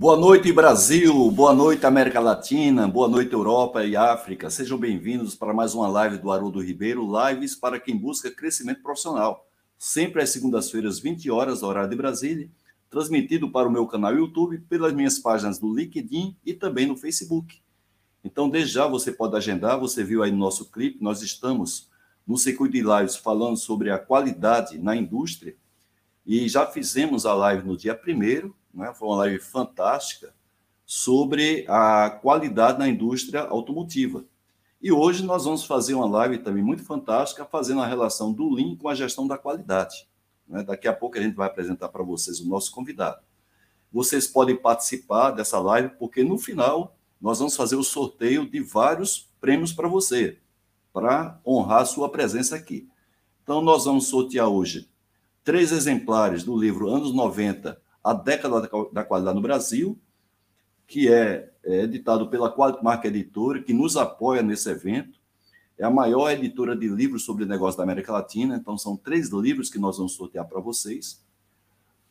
Boa noite, Brasil. Boa noite, América Latina. Boa noite, Europa e África. Sejam bem-vindos para mais uma live do Haroldo Ribeiro, lives para quem busca crescimento profissional. Sempre às segundas-feiras, 20 horas, horário de Brasília, transmitido para o meu canal YouTube, pelas minhas páginas do LinkedIn e também no Facebook. Então, desde já você pode agendar, você viu aí no nosso clipe, nós estamos no circuito de lives falando sobre a qualidade na indústria e já fizemos a live no dia primeiro né? foi uma live fantástica sobre a qualidade na indústria automotiva. E hoje nós vamos fazer uma live também muito fantástica, fazendo a relação do Lean com a gestão da qualidade. Né? Daqui a pouco a gente vai apresentar para vocês o nosso convidado. Vocês podem participar dessa live, porque no final nós vamos fazer o sorteio de vários prêmios para você, para honrar a sua presença aqui. Então, nós vamos sortear hoje três exemplares do livro Anos 90, a década da qualidade no Brasil, que é, é editado pela Qualitmark Editora, que nos apoia nesse evento. É a maior editora de livros sobre negócio da América Latina, então são três livros que nós vamos sortear para vocês.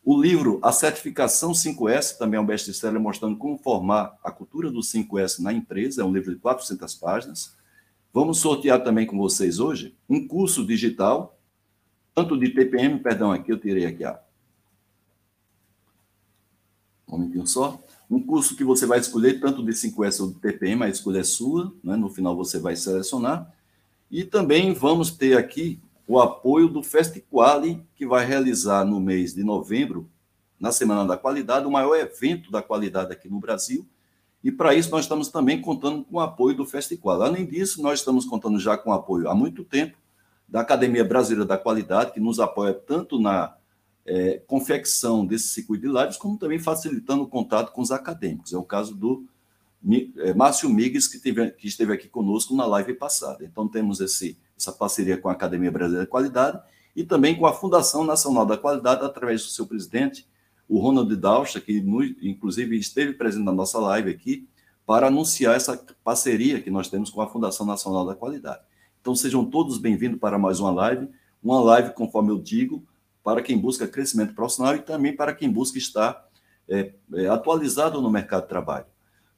O livro A Certificação 5S, também é um best-seller mostrando como formar a cultura do 5S na empresa, é um livro de 400 páginas. Vamos sortear também com vocês hoje um curso digital, tanto de TPM, perdão, aqui eu tirei aqui a, um momentinho só. Um curso que você vai escolher tanto de 5S ou de TPM, a escolha é sua, né? no final você vai selecionar. E também vamos ter aqui o apoio do Festiquali, que vai realizar no mês de novembro, na Semana da Qualidade, o maior evento da qualidade aqui no Brasil. E para isso nós estamos também contando com o apoio do Festiquali. Além disso, nós estamos contando já com o apoio há muito tempo da Academia Brasileira da Qualidade, que nos apoia tanto na é, confecção desse circuito de lives, como também facilitando o contato com os acadêmicos. É o caso do é, Márcio Migues, que, teve, que esteve aqui conosco na live passada. Então, temos esse, essa parceria com a Academia Brasileira de Qualidade e também com a Fundação Nacional da Qualidade, através do seu presidente, o Ronald Daucha, que inclusive esteve presente na nossa live aqui, para anunciar essa parceria que nós temos com a Fundação Nacional da Qualidade. Então, sejam todos bem-vindos para mais uma live, uma live, conforme eu digo, para quem busca crescimento profissional e também para quem busca estar é, é, atualizado no mercado de trabalho.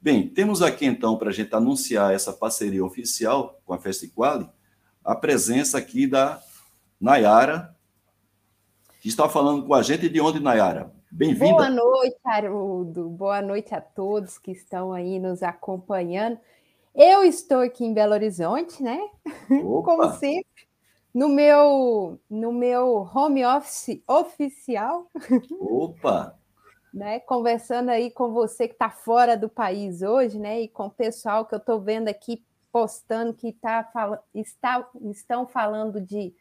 Bem, temos aqui então, para a gente anunciar essa parceria oficial com a Festiquali, a presença aqui da Nayara, que está falando com a gente. De onde, Nayara? Bem-vinda. Boa noite, Haroldo. Boa noite a todos que estão aí nos acompanhando. Eu estou aqui em Belo Horizonte, né? Opa. Como sempre, no meu, no meu home office oficial. Opa! né, conversando aí com você que está fora do país hoje, né? E com o pessoal que eu estou vendo aqui postando que tá, está, estão falando de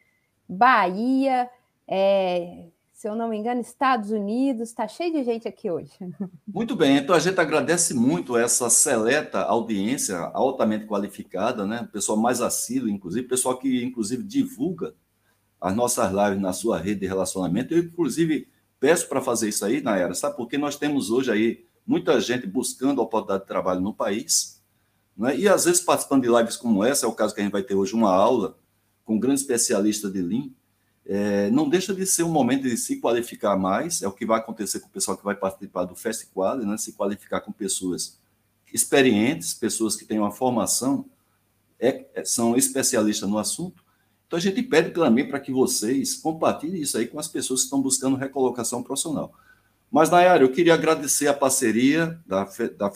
Bahia, é, se eu não me engano, Estados Unidos, está cheio de gente aqui hoje. Muito bem, então a gente agradece muito essa seleta audiência altamente qualificada, né? Pessoal mais assíduo, inclusive, pessoal que, inclusive, divulga as nossas lives na sua rede de relacionamento. Eu, inclusive, peço para fazer isso aí, Nayara, sabe? Porque nós temos hoje aí muita gente buscando oportunidade de trabalho no país, né? e às vezes participando de lives como essa, é o caso que a gente vai ter hoje uma aula com um grande especialista de Lean, é, não deixa de ser um momento de se qualificar mais, é o que vai acontecer com o pessoal que vai participar do Festival, né? se qualificar com pessoas experientes, pessoas que têm uma formação, é, é, são especialistas no assunto. Então a gente pede também para que vocês compartilhem isso aí com as pessoas que estão buscando recolocação profissional. Mas, Nayara, eu queria agradecer a parceria da, da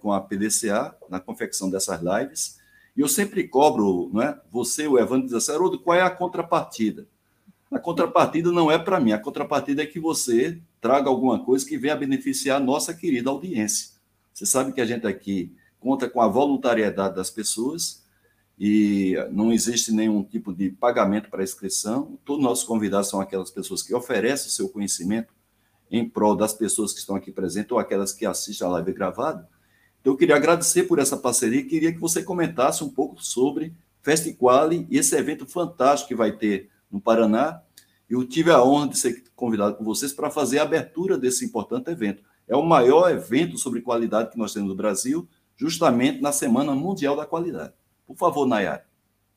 com a PDCA na confecção dessas lives. E eu sempre cobro, né, você, o Evandro, diz assim, qual é a contrapartida? A contrapartida não é para mim, a contrapartida é que você traga alguma coisa que venha beneficiar a nossa querida audiência. Você sabe que a gente aqui conta com a voluntariedade das pessoas e não existe nenhum tipo de pagamento para inscrição. Todos nossos convidados são aquelas pessoas que oferecem o seu conhecimento em prol das pessoas que estão aqui presentes ou aquelas que assistem a live gravada. Então, eu queria agradecer por essa parceria e queria que você comentasse um pouco sobre Festiquali e esse evento fantástico que vai ter no Paraná. Eu tive a honra de ser convidado por vocês para fazer a abertura desse importante evento. É o maior evento sobre qualidade que nós temos no Brasil, justamente na Semana Mundial da Qualidade. Por favor, Nayara.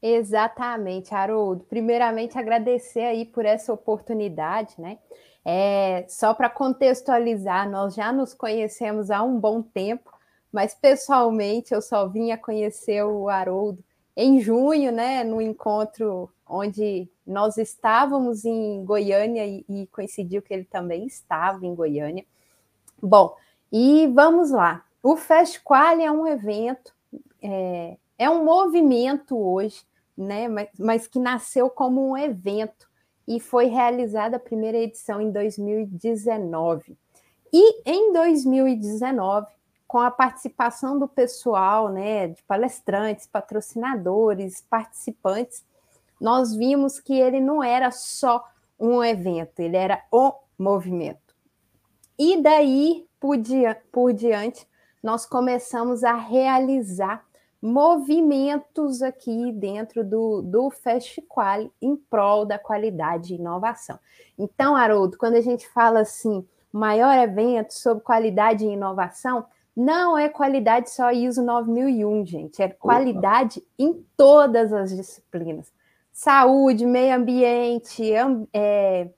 Exatamente, Haroldo. Primeiramente, agradecer aí por essa oportunidade, né? É, só para contextualizar, nós já nos conhecemos há um bom tempo, mas pessoalmente eu só vim a conhecer o Haroldo em junho, né, no encontro onde nós estávamos em Goiânia e, e coincidiu que ele também estava em Goiânia. Bom, e vamos lá. O Festqual é um evento, é, é um movimento hoje, né, mas, mas que nasceu como um evento e foi realizada a primeira edição em 2019. E em 2019, com a participação do pessoal, né, de palestrantes, patrocinadores, participantes, nós vimos que ele não era só um evento, ele era o movimento. E daí por, dia, por diante, nós começamos a realizar movimentos aqui dentro do, do Festival em prol da qualidade e inovação. Então, Haroldo, quando a gente fala assim, maior evento sobre qualidade e inovação, não é qualidade só ISO 9001, gente, é qualidade Opa. em todas as disciplinas. Saúde, meio ambiente, é,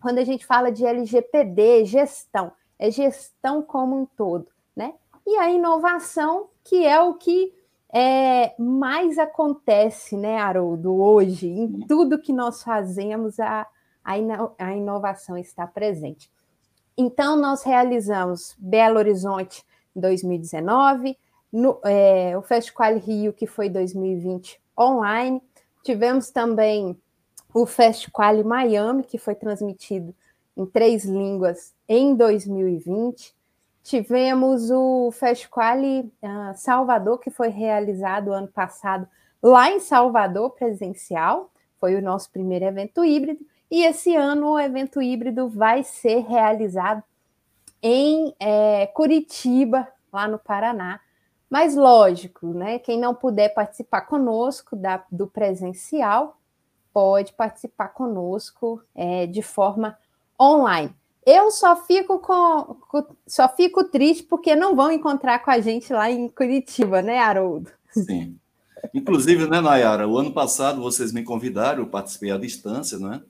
quando a gente fala de LGPD, gestão, é gestão como um todo, né? E a inovação, que é o que é, mais acontece, né, Haroldo, hoje, em tudo que nós fazemos, a, a, a inovação está presente. Então, nós realizamos Belo Horizonte 2019, no, é, o Festival Rio, que foi 2020 online. Tivemos também o Festival Miami, que foi transmitido em três línguas em 2020. Tivemos o Festival uh, Salvador, que foi realizado ano passado lá em Salvador, presencial. Foi o nosso primeiro evento híbrido. E esse ano o evento híbrido vai ser realizado em é, Curitiba, lá no Paraná. Mas lógico, né? Quem não puder participar conosco da, do presencial pode participar conosco é, de forma online. Eu só fico com, só fico triste porque não vão encontrar com a gente lá em Curitiba, né, Haroldo? Sim. Inclusive, né, Nayara, o ano passado vocês me convidaram, eu participei à distância, né?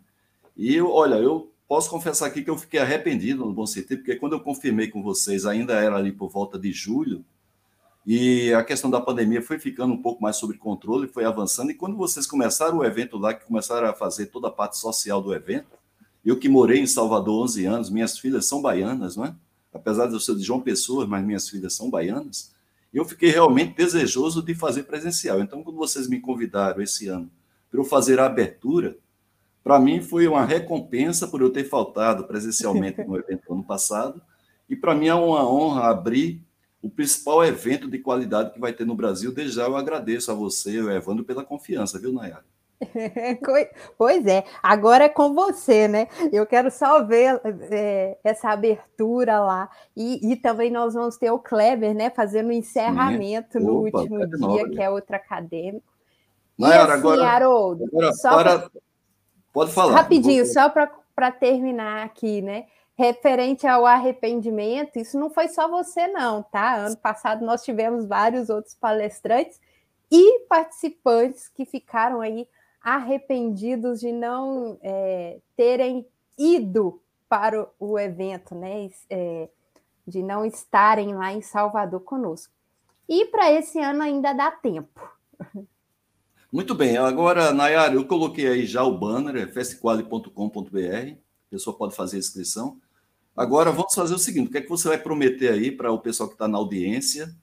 E eu, olha, eu posso confessar aqui que eu fiquei arrependido no bom sentido, porque quando eu confirmei com vocês, ainda era ali por volta de julho, e a questão da pandemia foi ficando um pouco mais sob controle, foi avançando, e quando vocês começaram o evento lá, que começaram a fazer toda a parte social do evento, eu que morei em Salvador 11 anos, minhas filhas são baianas, não é? Apesar de eu ser de João Pessoa, mas minhas filhas são baianas, eu fiquei realmente desejoso de fazer presencial. Então, quando vocês me convidaram esse ano para eu fazer a abertura, para mim, foi uma recompensa por eu ter faltado presencialmente no evento ano passado. E para mim é uma honra abrir o principal evento de qualidade que vai ter no Brasil. Desde já eu agradeço a você, o Evandro, pela confiança, viu, Nayara? Pois é, agora é com você, né? Eu quero só ver é, essa abertura lá. E, e, também nós vamos ter o Kleber, né? Fazendo o encerramento Sim. no Opa, último dia, que é outro acadêmico. Nayara, assim, agora, Haroldo, agora para... Pra Pode falar. Rapidinho, só para terminar aqui, né? Referente ao arrependimento, isso não foi só você, não, tá? Ano passado nós tivemos vários outros palestrantes e participantes que ficaram aí arrependidos de não é, terem ido para o evento, né? É, de não estarem lá em Salvador conosco. E para esse ano ainda dá tempo. Muito bem, agora, Nayara, eu coloquei aí já o banner, é festquali.com.br, pessoa pode fazer a inscrição. Agora, vamos fazer o seguinte: o que é que você vai prometer aí para o pessoal que está na audiência?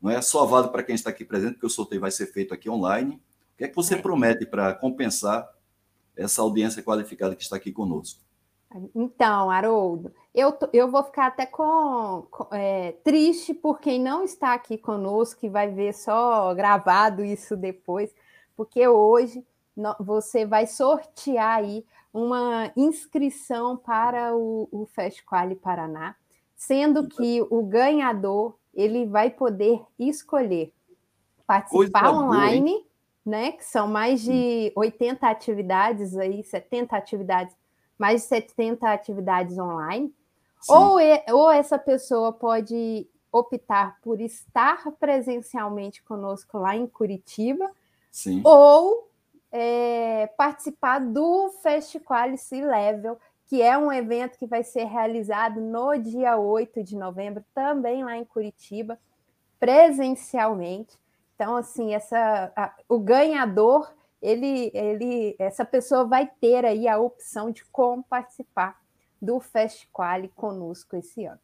Não é só válido para quem está aqui presente, porque o sorteio vai ser feito aqui online. O que é que você é. promete para compensar essa audiência qualificada que está aqui conosco? Então, Haroldo, eu, eu vou ficar até com, com é, triste por quem não está aqui conosco, que vai ver só gravado isso depois porque hoje você vai sortear aí uma inscrição para o, o Festquali Paraná, sendo que o ganhador ele vai poder escolher participar Coisa online, boa, né? Que são mais de 80 atividades aí, 70 atividades, mais de 70 atividades online. Ou, ou essa pessoa pode optar por estar presencialmente conosco lá em Curitiba Sim. ou é, participar do Festival Level, que é um evento que vai ser realizado no dia 8 de novembro, também lá em Curitiba, presencialmente. Então, assim, essa, a, o ganhador, ele, ele, essa pessoa vai ter aí a opção de como participar do Fest Quali conosco esse ano.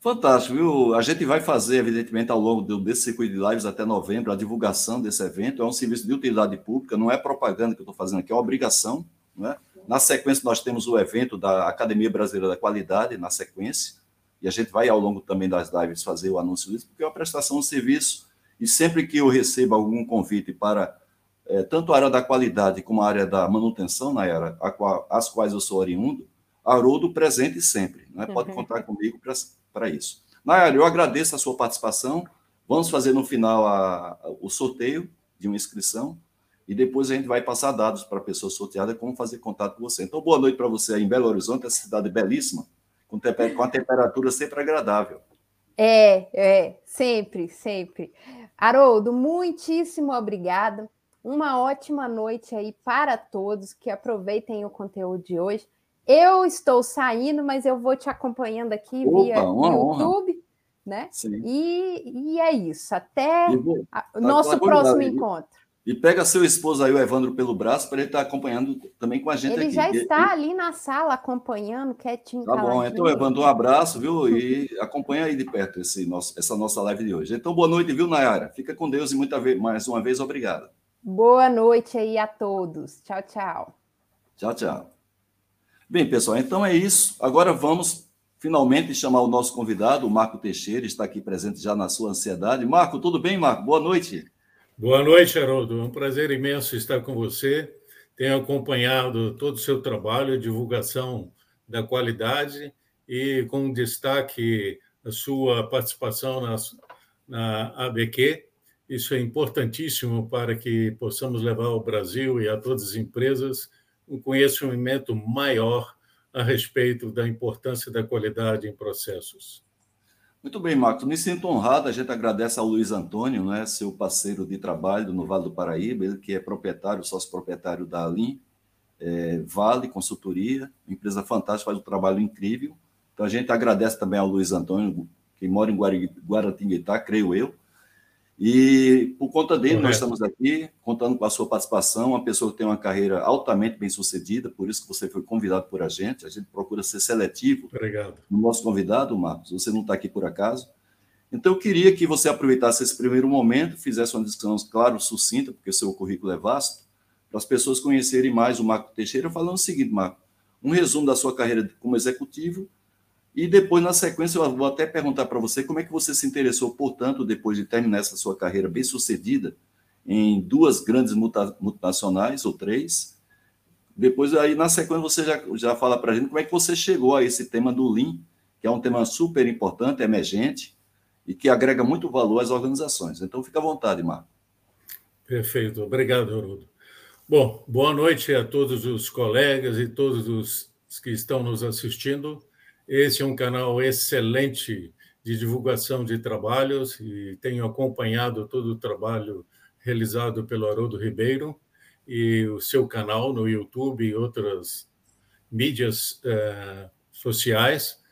Fantástico, viu? A gente vai fazer, evidentemente, ao longo desse circuito de lives até novembro, a divulgação desse evento. É um serviço de utilidade pública, não é propaganda que eu estou fazendo aqui, é uma obrigação. Não é? Na sequência, nós temos o evento da Academia Brasileira da Qualidade, na sequência, e a gente vai, ao longo também das lives, fazer o anúncio disso, porque é uma prestação de serviço, e sempre que eu recebo algum convite para é, tanto a área da qualidade como a área da manutenção, na era as quais eu sou oriundo, Haroldo presente sempre, né? pode uhum. contar comigo para isso. Nayara, eu agradeço a sua participação, vamos fazer no final a, a, o sorteio de uma inscrição, e depois a gente vai passar dados para a pessoa sorteada como fazer contato com você. Então, boa noite para você aí em Belo Horizonte, essa cidade belíssima, com, com a temperatura sempre agradável. É, é, sempre, sempre. Haroldo, muitíssimo obrigado. Uma ótima noite aí para todos que aproveitem o conteúdo de hoje. Eu estou saindo, mas eu vou te acompanhando aqui Opa, via YouTube, honra. né? Sim. E, e é isso. Até o tá nosso próximo encontro. E pega seu esposo aí, o Evandro, pelo braço, para ele estar tá acompanhando também com a gente ele aqui. já está ali na sala acompanhando, quietinho. Tá bom, então, Evandro, um abraço, viu? E acompanha aí de perto esse nosso, essa nossa live de hoje. Então, boa noite, viu, Nayara? Fica com Deus e muita vez, mais uma vez, obrigado. Boa noite aí a todos. Tchau, tchau. Tchau, tchau. Bem, pessoal, então é isso. Agora vamos finalmente chamar o nosso convidado, o Marco Teixeira, está aqui presente já na sua ansiedade. Marco, tudo bem, Marco? Boa noite. Boa noite, Haroldo. É um prazer imenso estar com você. Tenho acompanhado todo o seu trabalho, a divulgação da qualidade e com destaque a sua participação na, na ABQ. Isso é importantíssimo para que possamos levar ao Brasil e a todas as empresas um conhecimento maior a respeito da importância da qualidade em processos. Muito bem, Marcos. Me sinto honrado. A gente agradece ao Luiz Antônio, né, seu parceiro de trabalho no Vale do Paraíba, ele que é proprietário, sócio proprietário da Alim, é, Vale Consultoria, empresa fantástica, faz um trabalho incrível. Então a gente agradece também ao Luiz Antônio, que mora em Guaratinguetá, creio eu. E por conta dele, nós estamos aqui contando com a sua participação, uma pessoa que tem uma carreira altamente bem sucedida, por isso que você foi convidado por a gente. A gente procura ser seletivo Obrigado. no nosso convidado, Marcos. Você não está aqui por acaso. Então, eu queria que você aproveitasse esse primeiro momento, fizesse uma discussão, claro, sucinta, porque o seu currículo é vasto, para as pessoas conhecerem mais o Marco Teixeira, falando o seguinte, Marco, um resumo da sua carreira como executivo e depois, na sequência, eu vou até perguntar para você como é que você se interessou, portanto, depois de terminar essa sua carreira bem sucedida em duas grandes multinacionais, ou três. Depois, aí, na sequência, você já, já fala para a gente como é que você chegou a esse tema do Lean, que é um tema super importante, emergente, e que agrega muito valor às organizações. Então, fica à vontade, Marco. Perfeito. Obrigado, Haroldo. Bom, boa noite a todos os colegas e todos os que estão nos assistindo. Esse é um canal excelente de divulgação de trabalhos e tenho acompanhado todo o trabalho realizado pelo Haroldo Ribeiro e o seu canal no YouTube e outras mídias eh, sociais.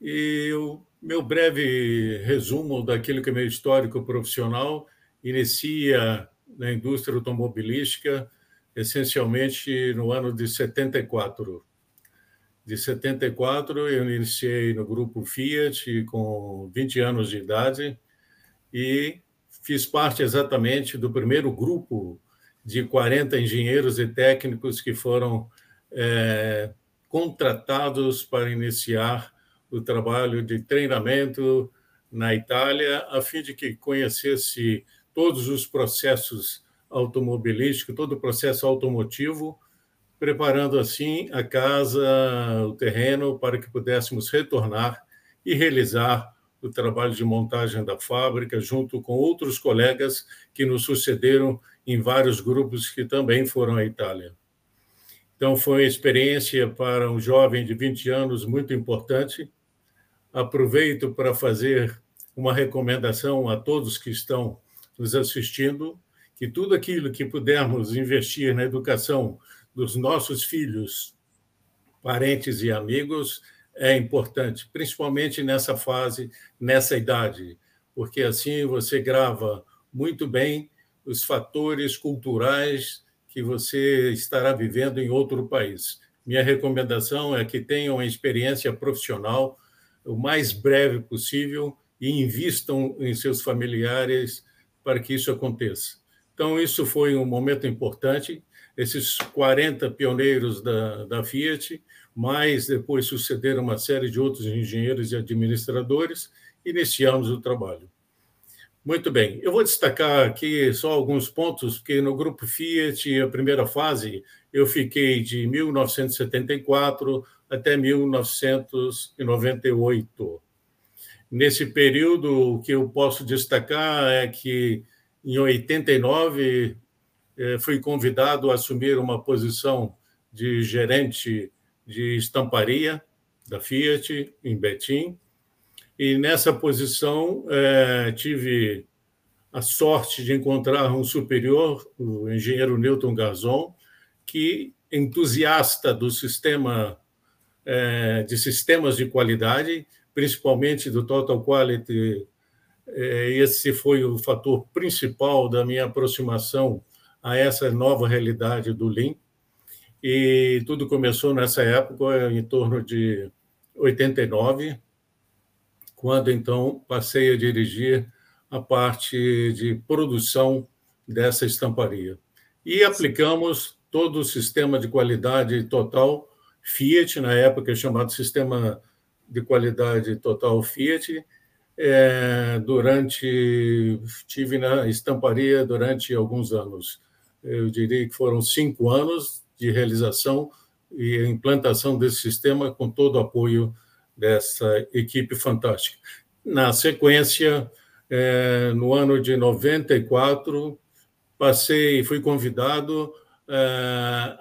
E o meu breve resumo daquilo que é meu histórico profissional inicia na indústria automobilística, essencialmente no ano de 74 de 74, eu iniciei no grupo Fiat com 20 anos de idade e fiz parte exatamente do primeiro grupo de 40 engenheiros e técnicos que foram é, contratados para iniciar o trabalho de treinamento na Itália, a fim de que conhecesse todos os processos automobilísticos, todo o processo automotivo, preparando assim a casa, o terreno, para que pudéssemos retornar e realizar o trabalho de montagem da fábrica, junto com outros colegas que nos sucederam em vários grupos que também foram à Itália. Então, foi uma experiência para um jovem de 20 anos muito importante. Aproveito para fazer uma recomendação a todos que estão nos assistindo, que tudo aquilo que pudermos investir na educação dos nossos filhos parentes e amigos é importante, principalmente nessa fase, nessa idade, porque assim você grava muito bem os fatores culturais que você estará vivendo em outro país. Minha recomendação é que tenham uma experiência profissional o mais breve possível e invistam em seus familiares para que isso aconteça. Então, isso foi um momento importante. Esses 40 pioneiros da, da Fiat, mais depois sucederam uma série de outros engenheiros e administradores, iniciamos o trabalho. Muito bem, eu vou destacar aqui só alguns pontos, porque no grupo Fiat, a primeira fase, eu fiquei de 1974 até 1998. Nesse período, o que eu posso destacar é que, em 89, eh, fui convidado a assumir uma posição de gerente de estamparia da Fiat, em Betim, e nessa posição eh, tive a sorte de encontrar um superior, o engenheiro Newton Garzon, que entusiasta do sistema eh, de sistemas de qualidade, principalmente do Total Quality. É, esse foi o fator principal da minha aproximação a essa nova realidade do Lean. E tudo começou nessa época, em torno de 89, quando então passei a dirigir a parte de produção dessa estamparia. E aplicamos todo o sistema de qualidade total Fiat, na época chamado Sistema de qualidade total Fiat. É, durante tive na estamparia durante alguns anos. Eu diria que foram cinco anos de realização e implantação desse sistema com todo o apoio dessa equipe fantástica. Na sequência, é, no ano de 94, passei, fui convidado é,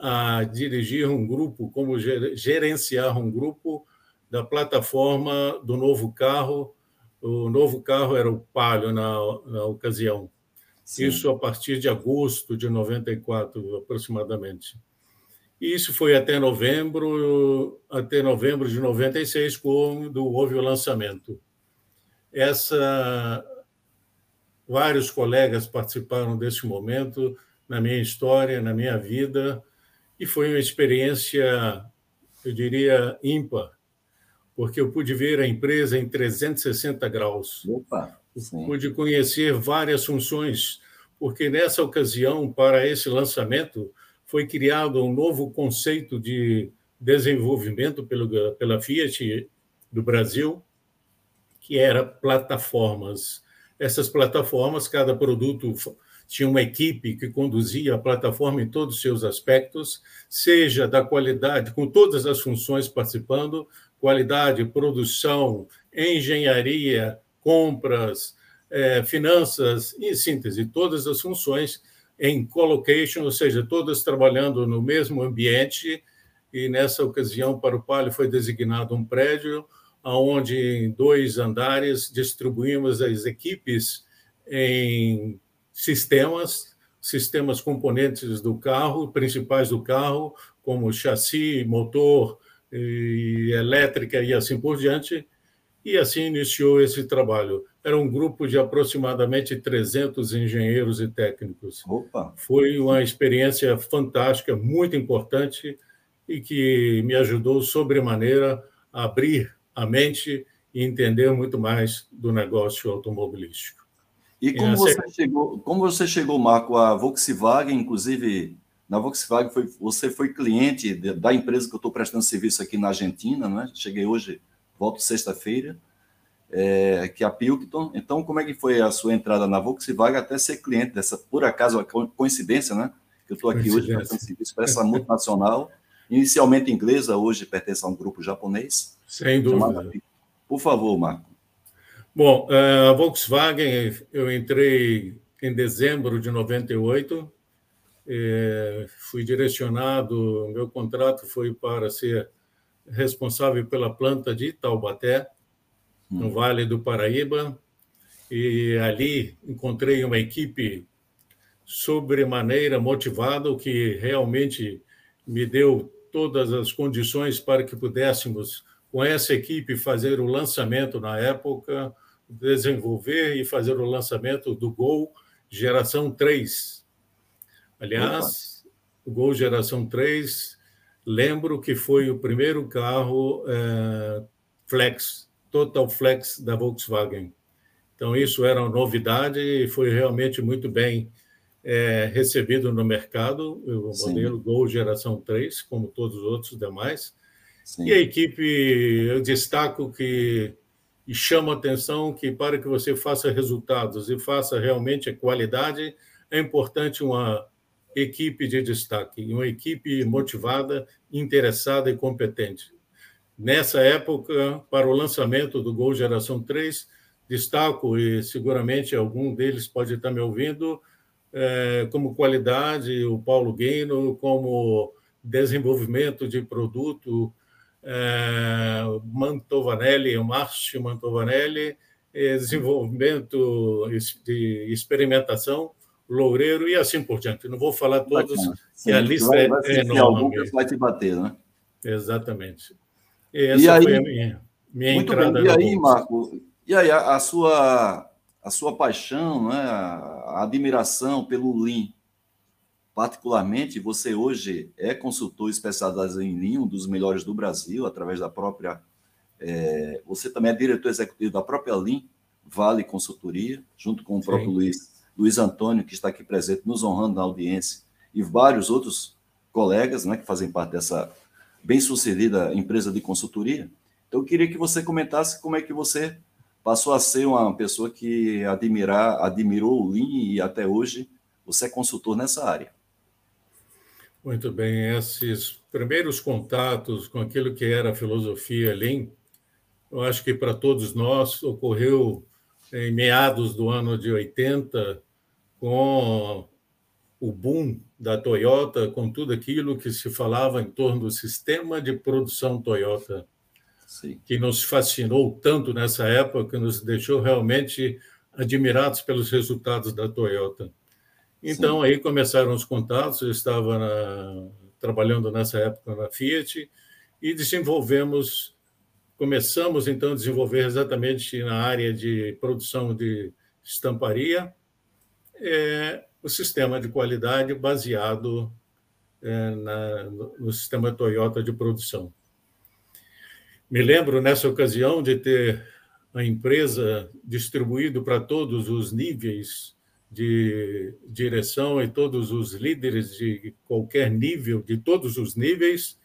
a dirigir um grupo, como gerenciar um grupo da plataforma do novo carro. O novo carro era o Palio na, na ocasião. Sim. Isso a partir de agosto de 94, aproximadamente. E isso foi até novembro, até novembro de 96, quando houve o lançamento. Essa vários colegas participaram desse momento na minha história, na minha vida, e foi uma experiência, eu diria, ímpar, porque eu pude ver a empresa em 360 graus. Opa, pude conhecer várias funções, porque nessa ocasião, para esse lançamento, foi criado um novo conceito de desenvolvimento pela Fiat do Brasil, que era plataformas. Essas plataformas, cada produto tinha uma equipe que conduzia a plataforma em todos os seus aspectos, seja da qualidade, com todas as funções participando, qualidade, produção, engenharia, compras, é, finanças, em síntese, todas as funções em colocation, ou seja, todas trabalhando no mesmo ambiente. E nessa ocasião, para o Palio, foi designado um prédio onde, em dois andares, distribuímos as equipes em sistemas, sistemas componentes do carro, principais do carro, como chassi, motor, e elétrica e assim por diante, e assim iniciou esse trabalho. Era um grupo de aproximadamente 300 engenheiros e técnicos. Opa. Foi uma experiência fantástica, muito importante e que me ajudou sobremaneira a abrir a mente e entender muito mais do negócio automobilístico. E como, você, chegou, como você chegou, Marco, a Volkswagen, inclusive na Volkswagen, foi, você foi cliente da empresa que eu estou prestando serviço aqui na Argentina, né? Cheguei hoje, volto sexta-feira, é, que é a Pilkington. Então, como é que foi a sua entrada na Volkswagen até ser cliente dessa, por acaso, a coincidência, né? Que eu estou aqui hoje prestando serviço para essa multinacional, inicialmente inglesa, hoje pertence a um grupo japonês. Sem dúvida. Por favor, Marco. Bom, é, a Volkswagen, eu entrei em dezembro de 98, é, fui direcionado, meu contrato foi para ser responsável pela planta de Taubaté, no hum. Vale do Paraíba, e ali encontrei uma equipe sobremaneira motivada, o que realmente me deu todas as condições para que pudéssemos, com essa equipe, fazer o lançamento na época, desenvolver e fazer o lançamento do Gol Geração 3. Aliás, Opa. o Gol Geração 3, lembro que foi o primeiro carro é, flex, total flex da Volkswagen. Então, isso era uma novidade e foi realmente muito bem é, recebido no mercado, o Sim. modelo Gol Geração 3, como todos os outros demais. Sim. E a equipe, eu destaco que e chamo a atenção que para que você faça resultados e faça realmente a qualidade, é importante uma equipe de destaque, uma equipe motivada, interessada e competente. Nessa época, para o lançamento do Gol Geração 3, destaco, e seguramente algum deles pode estar me ouvindo, é, como qualidade, o Paulo Guino, como desenvolvimento de produto, é, Mantovanelli, o Márcio Mantovanelli, desenvolvimento de experimentação, Loureiro e assim por diante. Não vou falar todos, que a lista vai, vai é enorme. Vai te bater, né? Exatamente. E essa e aí, foi a minha, minha entrada. Bem. E aí, Marco, e aí a, a, sua a sua paixão, né, a admiração pelo Lean. Particularmente, você hoje é consultor especializado em Lean, um dos melhores do Brasil, através da própria. É, você também é diretor executivo da própria Lean, Vale Consultoria, junto com o próprio Luiz, Luiz Antônio, que está aqui presente, nos honrando na audiência, e vários outros colegas né, que fazem parte dessa bem-sucedida empresa de consultoria. Então, eu queria que você comentasse como é que você passou a ser uma pessoa que admirar, admirou o Lean e até hoje você é consultor nessa área. Muito bem, esses primeiros contatos com aquilo que era a filosofia Lean, eu acho que para todos nós ocorreu em meados do ano de 80, com o boom da Toyota, com tudo aquilo que se falava em torno do sistema de produção Toyota. Sim. que nos fascinou tanto nessa época, que nos deixou realmente admirados pelos resultados da Toyota. Então, Sim. aí começaram os contatos, eu estava na, trabalhando nessa época na Fiat e desenvolvemos, começamos então a desenvolver exatamente na área de produção de estamparia, é, o sistema de qualidade baseado é, na, no sistema Toyota de produção. Me lembro nessa ocasião de ter a empresa distribuído para todos os níveis de direção e todos os líderes de qualquer nível, de todos os níveis,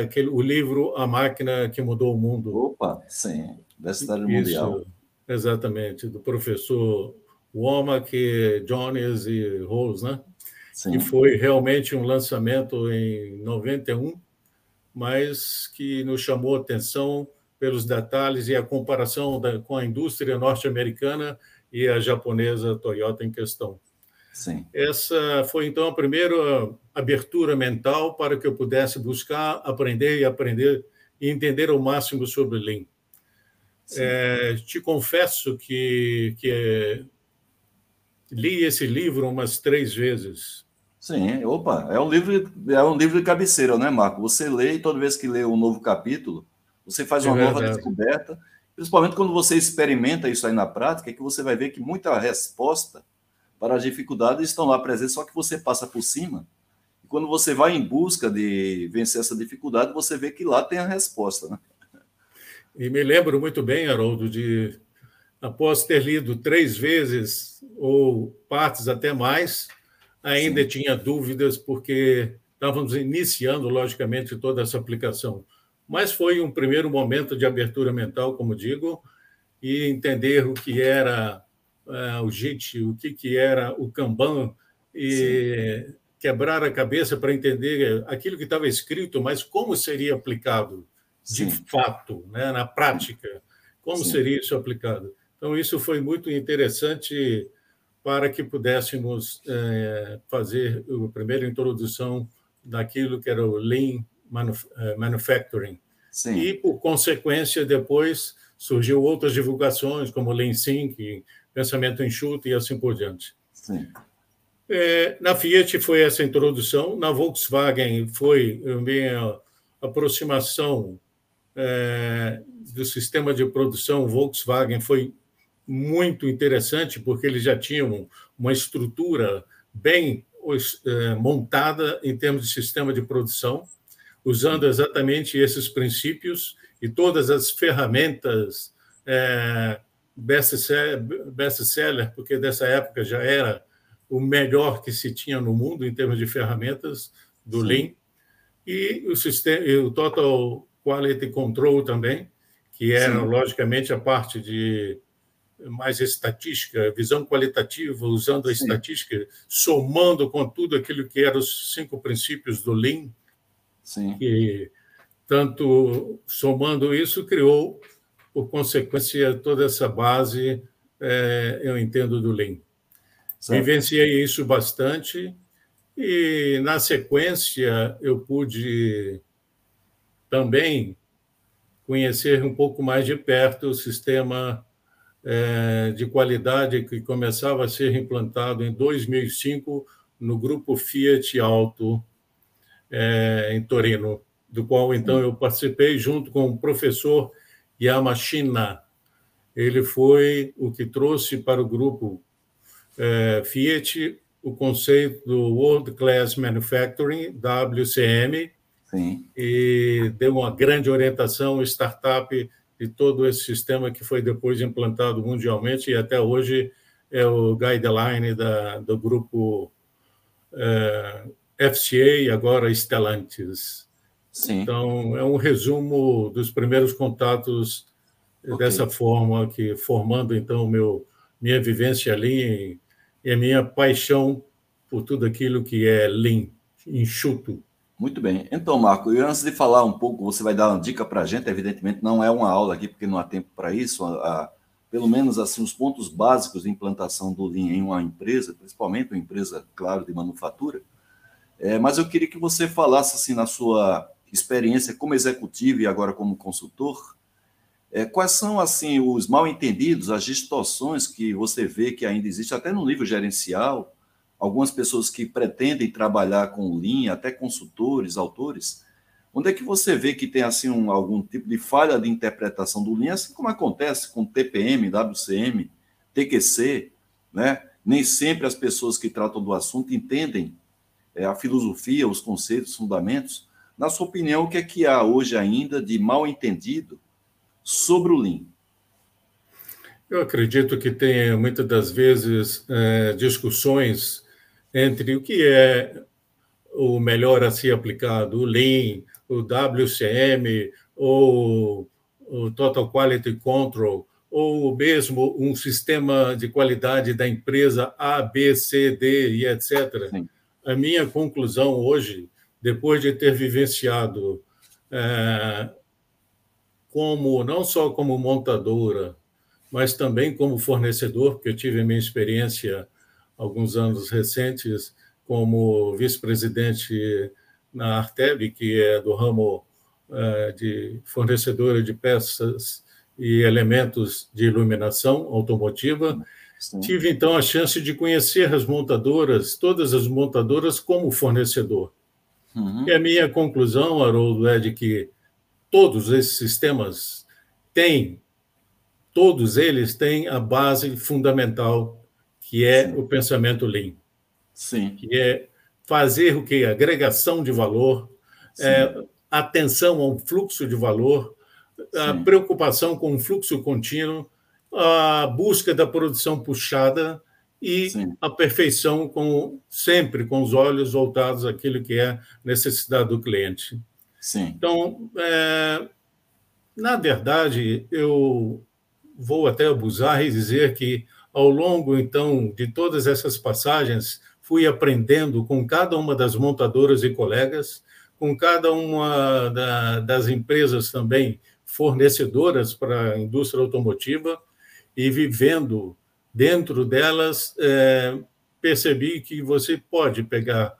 aquele, o livro A Máquina que Mudou o Mundo. Opa, sim, da cidade mundial. Exatamente, do professor Womack, Jones e Rose, né? Sim. Que foi realmente um lançamento em 91 mas que nos chamou atenção pelos detalhes e a comparação da, com a indústria norte-americana e a japonesa Toyota em questão. Sim. Essa foi então a primeira abertura mental para que eu pudesse buscar aprender e aprender e entender ao máximo sobre Lean. É, te confesso que, que li esse livro umas três vezes Sim, opa, é um livro, é um livro de cabeceira, né, Marco? Você lê e toda vez que lê um novo capítulo, você faz uma é nova descoberta, principalmente quando você experimenta isso aí na prática, é que você vai ver que muita resposta para as dificuldades estão lá presentes, só que você passa por cima. E quando você vai em busca de vencer essa dificuldade, você vê que lá tem a resposta, né? E me lembro muito bem, Haroldo, de após ter lido três vezes ou partes até mais, ainda Sim. tinha dúvidas, porque estávamos iniciando, logicamente, toda essa aplicação. Mas foi um primeiro momento de abertura mental, como digo, e entender o que era uh, o JIT, o que, que era o Kanban, e Sim. quebrar a cabeça para entender aquilo que estava escrito, mas como seria aplicado de Sim. fato, né, na prática, como seria isso aplicado. Então, isso foi muito interessante para que pudéssemos é, fazer a primeira introdução daquilo que era o Lean é, Manufacturing. Sim. E, por consequência, depois surgiu outras divulgações, como Lean Think, pensamento enxuto e assim por diante. Sim. É, na Fiat foi essa introdução, na Volkswagen foi a minha aproximação é, do sistema de produção Volkswagen foi muito interessante, porque eles já tinham uma estrutura bem é, montada em termos de sistema de produção, usando exatamente esses princípios e todas as ferramentas é, best-seller, porque dessa época já era o melhor que se tinha no mundo em termos de ferramentas do Sim. Lean, e o, sistema, e o Total Quality Control também, que era, Sim. logicamente, a parte de mais estatística, visão qualitativa, usando a Sim. estatística, somando com tudo aquilo que eram os cinco princípios do Lean, Sim. que tanto somando isso criou, por consequência, toda essa base, é, eu entendo, do Lean. Certo. Vivenciei isso bastante e, na sequência, eu pude também conhecer um pouco mais de perto o sistema é, de qualidade que começava a ser implantado em 2005 no grupo Fiat Alto, é, em Torino, do qual então eu participei junto com o professor Yamashina. Ele foi o que trouxe para o grupo é, Fiat o conceito do World Class Manufacturing, WCM, Sim. e deu uma grande orientação startup de todo esse sistema que foi depois implantado mundialmente e até hoje é o guideline da, do grupo é, FCA e agora Stellantis. Sim. Então, é um resumo dos primeiros contatos okay. dessa forma, que formando, então, meu, minha vivência ali e a minha paixão por tudo aquilo que é lean, enxuto. Muito bem. Então, Marco, e antes de falar um pouco, você vai dar uma dica para a gente, evidentemente não é uma aula aqui, porque não há tempo para isso, a, a, pelo menos assim os pontos básicos de implantação do Lean em uma empresa, principalmente uma empresa, claro, de manufatura, é, mas eu queria que você falasse, assim, na sua experiência como executivo e agora como consultor, é, quais são, assim, os mal entendidos, as distorções que você vê que ainda existe, até no nível gerencial, algumas pessoas que pretendem trabalhar com Lean, até consultores, autores, onde é que você vê que tem, assim, um, algum tipo de falha de interpretação do Lean, assim como acontece com TPM, WCM, TQC, né? Nem sempre as pessoas que tratam do assunto entendem é, a filosofia, os conceitos, os fundamentos. Na sua opinião, o que é que há hoje ainda de mal entendido sobre o Lean? Eu acredito que tem muitas das vezes é, discussões entre o que é o melhor a ser aplicado, o Lean, o WCM, ou o Total Quality Control, ou mesmo um sistema de qualidade da empresa A, B, C, D e etc. Sim a minha conclusão hoje, depois de ter vivenciado é, como não só como montadora, mas também como fornecedor, porque eu tive a minha experiência alguns anos recentes como vice-presidente na Arteb, que é do ramo é, de fornecedora de peças e elementos de iluminação automotiva. Sim. Tive, então, a chance de conhecer as montadoras, todas as montadoras, como fornecedor. Uhum. E a minha conclusão, Haroldo, é de que todos esses sistemas têm, todos eles têm a base fundamental, que é Sim. o pensamento Lean. Sim. Que é fazer o que? Agregação de valor, é, atenção ao fluxo de valor, a preocupação com o fluxo contínuo, a busca da produção puxada e Sim. a perfeição com sempre com os olhos voltados àquilo que é necessidade do cliente. Sim. Então, é, na verdade, eu vou até abusar e dizer que ao longo então de todas essas passagens fui aprendendo com cada uma das montadoras e colegas, com cada uma da, das empresas também fornecedoras para a indústria automotiva e vivendo dentro delas, é, percebi que você pode pegar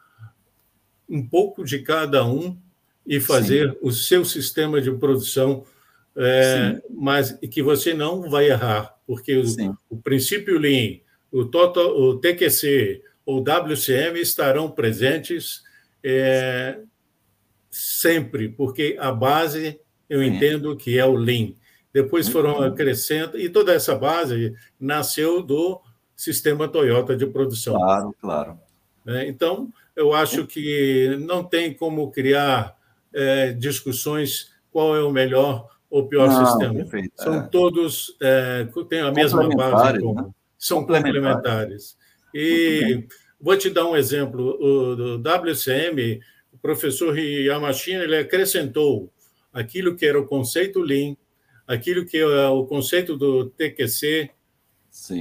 um pouco de cada um e fazer Sim. o seu sistema de produção, é, mas que você não vai errar, porque o, o, princípio Lean, o, total, o TQC, ou WCM estarão presentes é, sempre, porque a base eu entendo que é o Lean. Depois foram acrescentando, e toda essa base nasceu do sistema Toyota de produção. Claro, claro. É, então, eu acho que não tem como criar é, discussões qual é o melhor ou pior não, sistema. Perfeito, São é. todos, é, têm a mesma base comum. Né? São complementares. E vou te dar um exemplo. O do WCM, o professor Yamashina, ele acrescentou aquilo que era o conceito Lean, aquilo que é o conceito do TQC,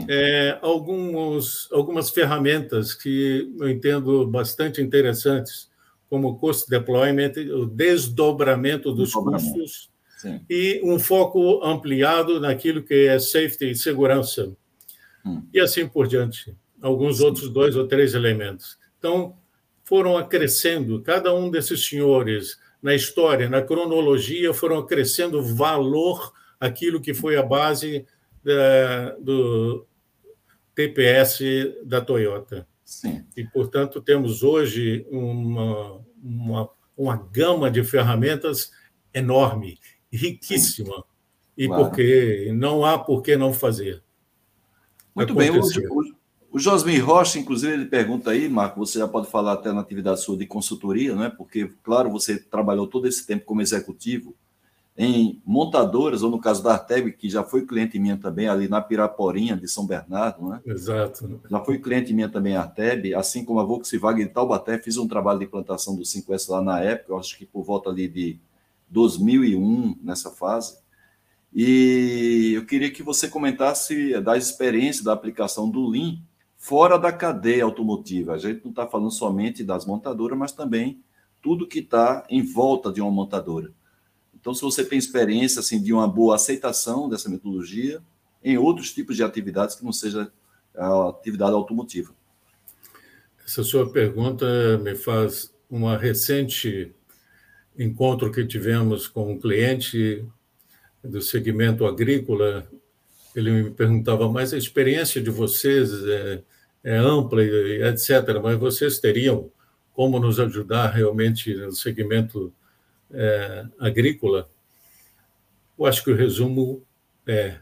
é, alguns, algumas ferramentas que eu entendo bastante interessantes, como o cost deployment, o desdobramento dos desdobramento. custos Sim. e um foco ampliado naquilo que é safety e segurança. Hum. E assim por diante. Alguns Sim. outros dois ou três elementos. Então, foram acrescendo, cada um desses senhores, na história, na cronologia, foram acrescendo valor àquilo que foi a base da, do TPS da Toyota. Sim. E, portanto, temos hoje uma, uma, uma gama de ferramentas enorme, riquíssima. E claro. porque não há por que não fazer. Muito Acontecer. bem. O, o, o Josmin Rocha, inclusive, ele pergunta aí, Marco, você já pode falar até na atividade sua de consultoria, não é? Porque, claro, você trabalhou todo esse tempo como executivo em montadoras, ou no caso da Arteg, que já foi cliente minha também, ali na Piraporinha de São Bernardo, né? Exato. Já foi cliente minha também a Arteb, assim como a Volkswagen de Taubaté, fiz um trabalho de implantação do 5S lá na época, eu acho que por volta ali de 2001, nessa fase. E eu queria que você comentasse da experiência da aplicação do Lean fora da cadeia automotiva. A gente não está falando somente das montadoras, mas também tudo que está em volta de uma montadora. Então, se você tem experiência assim, de uma boa aceitação dessa metodologia em outros tipos de atividades que não seja a atividade automotiva. Essa sua pergunta me faz uma recente encontro que tivemos com um cliente do segmento agrícola. Ele me perguntava, mas a experiência de vocês é, é ampla e etc., mas vocês teriam como nos ajudar realmente no segmento é, agrícola, eu acho que o resumo é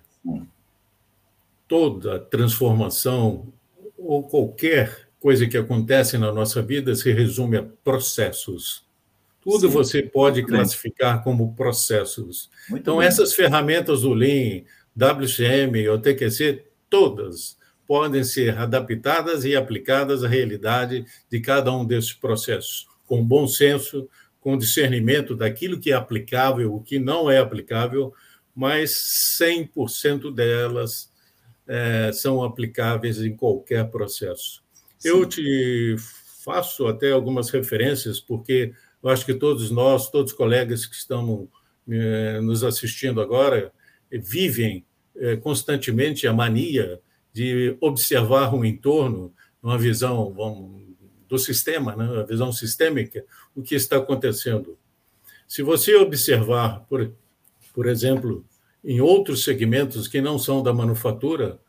toda transformação ou qualquer coisa que acontece na nossa vida se resume a processos. Tudo Sim. você pode classificar como processos. Muito então, bem. essas ferramentas do Lean, WCM, ou TQC, todas podem ser adaptadas e aplicadas à realidade de cada um desses processos, com bom senso, com discernimento daquilo que é aplicável, o que não é aplicável, mas 100% delas é, são aplicáveis em qualquer processo. Sim. Eu te faço até algumas referências, porque eu acho que todos nós, todos os colegas que estão é, nos assistindo agora, vivem é, constantemente a mania de observar o entorno, uma visão vamos, do sistema, né, a visão sistêmica, o que está acontecendo. Se você observar, por, por exemplo, em outros segmentos que não são da manufatura,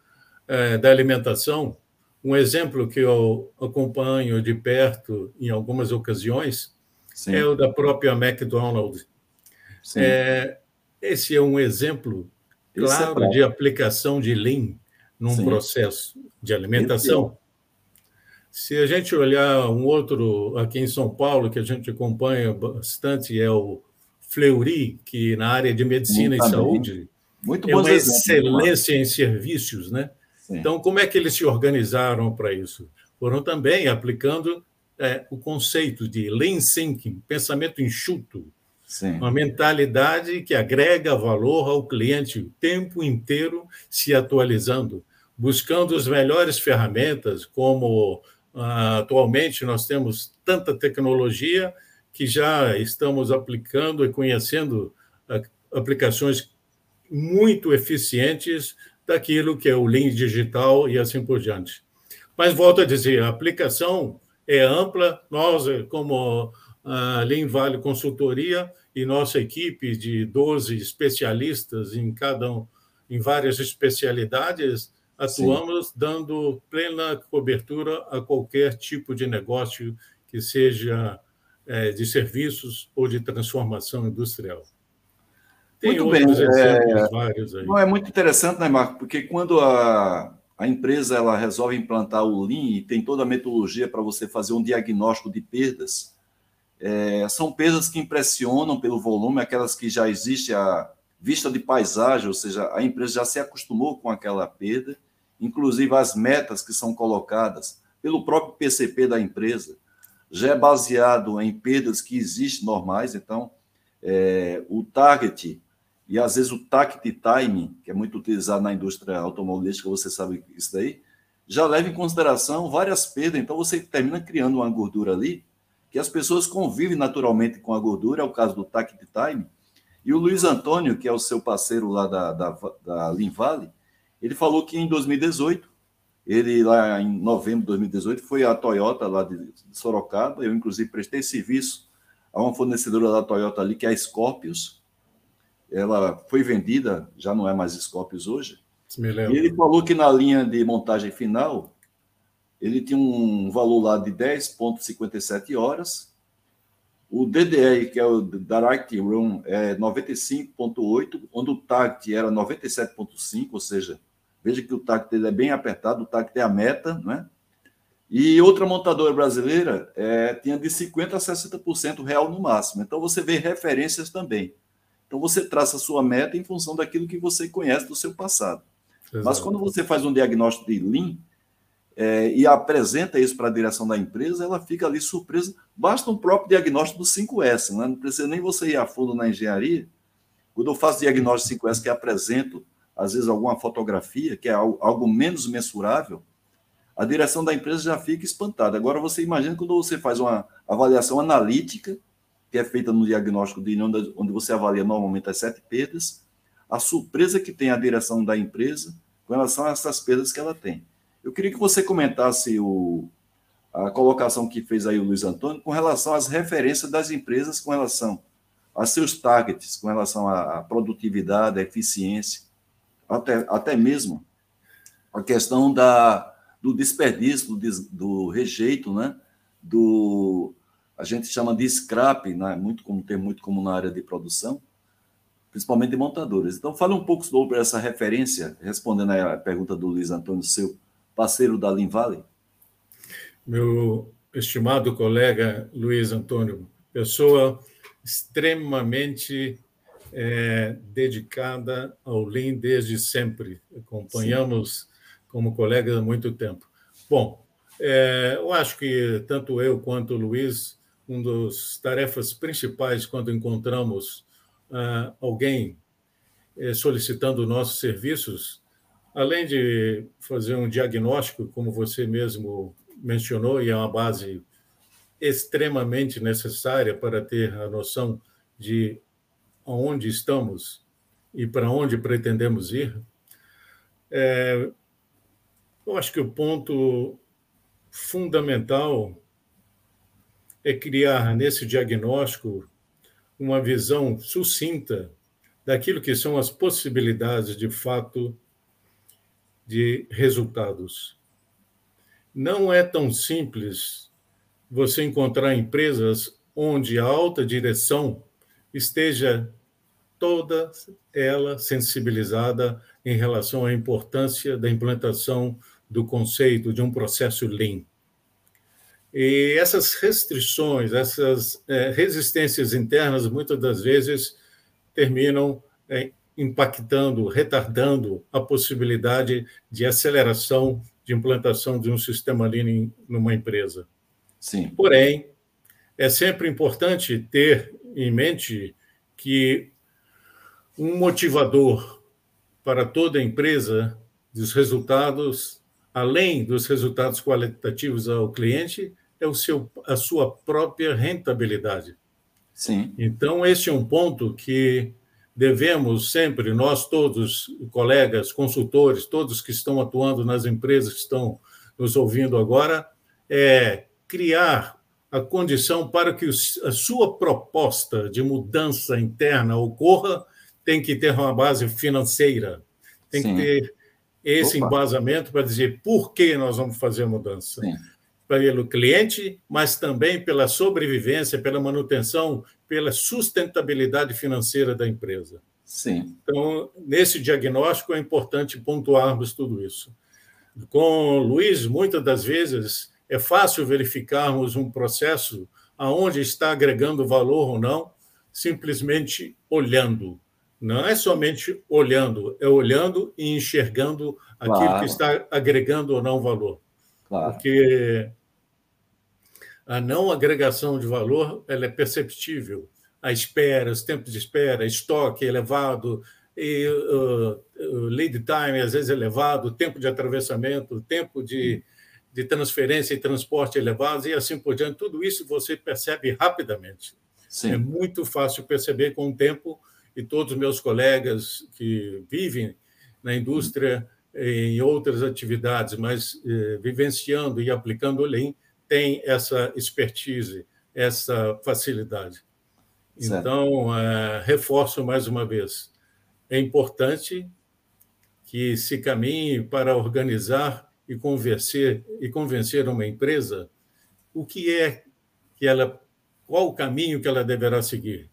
da alimentação, um exemplo que eu acompanho de perto em algumas ocasiões Sim. é o da própria McDonald's. É, esse é um exemplo é claro é de aplicação de Lean num Sim. processo de alimentação. Se a gente olhar um outro aqui em São Paulo, que a gente acompanha bastante, é o Fleury, que na área de medicina Muito e saúde Muito é uma excelência em serviços, né? Sim. Então, como é que eles se organizaram para isso? Foram também aplicando é, o conceito de lean thinking, pensamento enxuto, Sim. uma mentalidade que agrega valor ao cliente o tempo inteiro se atualizando, buscando as melhores ferramentas, como ah, atualmente nós temos tanta tecnologia que já estamos aplicando e conhecendo ah, aplicações muito eficientes daquilo que é o Lean digital e assim por diante. Mas volto a dizer, a aplicação é ampla. Nós, como a ah, Lean Vale Consultoria e nossa equipe de 12 especialistas em cada um, em várias especialidades, atuamos Sim. dando plena cobertura a qualquer tipo de negócio que seja é, de serviços ou de transformação industrial. Tem muito bem. É... vários aí. Não, é muito interessante, né, Marco? Porque quando a, a empresa ela resolve implantar o Lean e tem toda a metodologia para você fazer um diagnóstico de perdas, é, são perdas que impressionam pelo volume, aquelas que já existe a vista de paisagem, ou seja, a empresa já se acostumou com aquela perda, inclusive as metas que são colocadas pelo próprio PCP da empresa, já é baseado em perdas que existem normais, então é, o target e às vezes o tact time, que é muito utilizado na indústria automobilística, você sabe isso daí, já leva em consideração várias perdas, então você termina criando uma gordura ali, que as pessoas convivem naturalmente com a gordura, é o caso do tact time, e o Luiz Antônio, que é o seu parceiro lá da, da, da Lean Valley, ele falou que em 2018, ele lá em novembro de 2018, foi a Toyota lá de Sorocaba, eu inclusive prestei serviço a uma fornecedora da Toyota ali, que é a Scorpius, ela foi vendida, já não é mais Scorpius hoje, e ele falou que na linha de montagem final, ele tinha um valor lá de 10,57 horas, o DDR, que é o Direct Room, é 95.8, onde o TACT era 97.5, ou seja, veja que o TACT dele é bem apertado, o TACT é a meta, né? E outra montadora brasileira é, tinha de 50% a 60% real no máximo. Então você vê referências também. Então você traça a sua meta em função daquilo que você conhece do seu passado. Exato. Mas quando você faz um diagnóstico de Lean, é, e apresenta isso para a direção da empresa, ela fica ali surpresa. Basta um próprio diagnóstico do 5S, né? não precisa nem você ir a fundo na engenharia. Quando eu faço diagnóstico 5S, que apresento, às vezes, alguma fotografia, que é algo menos mensurável, a direção da empresa já fica espantada. Agora, você imagina quando você faz uma avaliação analítica, que é feita no diagnóstico de onde você avalia normalmente as sete perdas, a surpresa que tem a direção da empresa com relação a essas perdas que ela tem. Eu queria que você comentasse o, a colocação que fez aí o Luiz Antônio com relação às referências das empresas com relação a seus targets, com relação à produtividade, à eficiência, até, até mesmo a questão da, do desperdício, do, do rejeito, né? do a gente chama de scrap, né? muito como tem muito como na área de produção, principalmente de montadores. Então, fale um pouco sobre essa referência, respondendo a pergunta do Luiz Antônio seu parceiro da Lean Valley? Meu estimado colega Luiz Antônio, pessoa extremamente é, dedicada ao Lean desde sempre. Acompanhamos Sim. como colega há muito tempo. Bom, é, eu acho que tanto eu quanto o Luiz, uma das tarefas principais quando encontramos ah, alguém é, solicitando nossos serviços além de fazer um diagnóstico, como você mesmo mencionou, e é uma base extremamente necessária para ter a noção de onde estamos e para onde pretendemos ir, é, eu acho que o ponto fundamental é criar nesse diagnóstico uma visão sucinta daquilo que são as possibilidades de fato de resultados. Não é tão simples você encontrar empresas onde a alta direção esteja toda ela sensibilizada em relação à importância da implantação do conceito de um processo Lean. E essas restrições, essas é, resistências internas, muitas das vezes terminam é, impactando, retardando a possibilidade de aceleração de implantação de um sistema Lean numa empresa. Sim. Porém, é sempre importante ter em mente que um motivador para toda empresa dos resultados, além dos resultados qualitativos ao cliente, é o seu, a sua própria rentabilidade. Sim. Então, esse é um ponto que devemos sempre, nós todos, colegas, consultores, todos que estão atuando nas empresas que estão nos ouvindo agora, é criar a condição para que a sua proposta de mudança interna ocorra, tem que ter uma base financeira, tem Sim. que ter esse Opa. embasamento para dizer por que nós vamos fazer a mudança. Sim. Pelo cliente, mas também pela sobrevivência, pela manutenção, pela sustentabilidade financeira da empresa. Sim. Então, nesse diagnóstico é importante pontuarmos tudo isso. Com o Luiz, muitas das vezes é fácil verificarmos um processo aonde está agregando valor ou não, simplesmente olhando. Não é somente olhando, é olhando e enxergando claro. aquilo que está agregando ou não valor. Claro. Porque a não agregação de valor ela é perceptível. A espera, os tempos de espera, estoque elevado, e, uh, lead time às vezes elevado, tempo de atravessamento, tempo de, de transferência e transporte elevados e assim por diante. Tudo isso você percebe rapidamente. Sim. É muito fácil perceber com o tempo e todos os meus colegas que vivem na indústria em outras atividades, mas eh, vivenciando e aplicando o Lean, têm essa expertise, essa facilidade. Certo. Então, eh, reforço mais uma vez, é importante que se caminhe para organizar e convencer e convencer uma empresa o que é que ela qual o caminho que ela deverá seguir.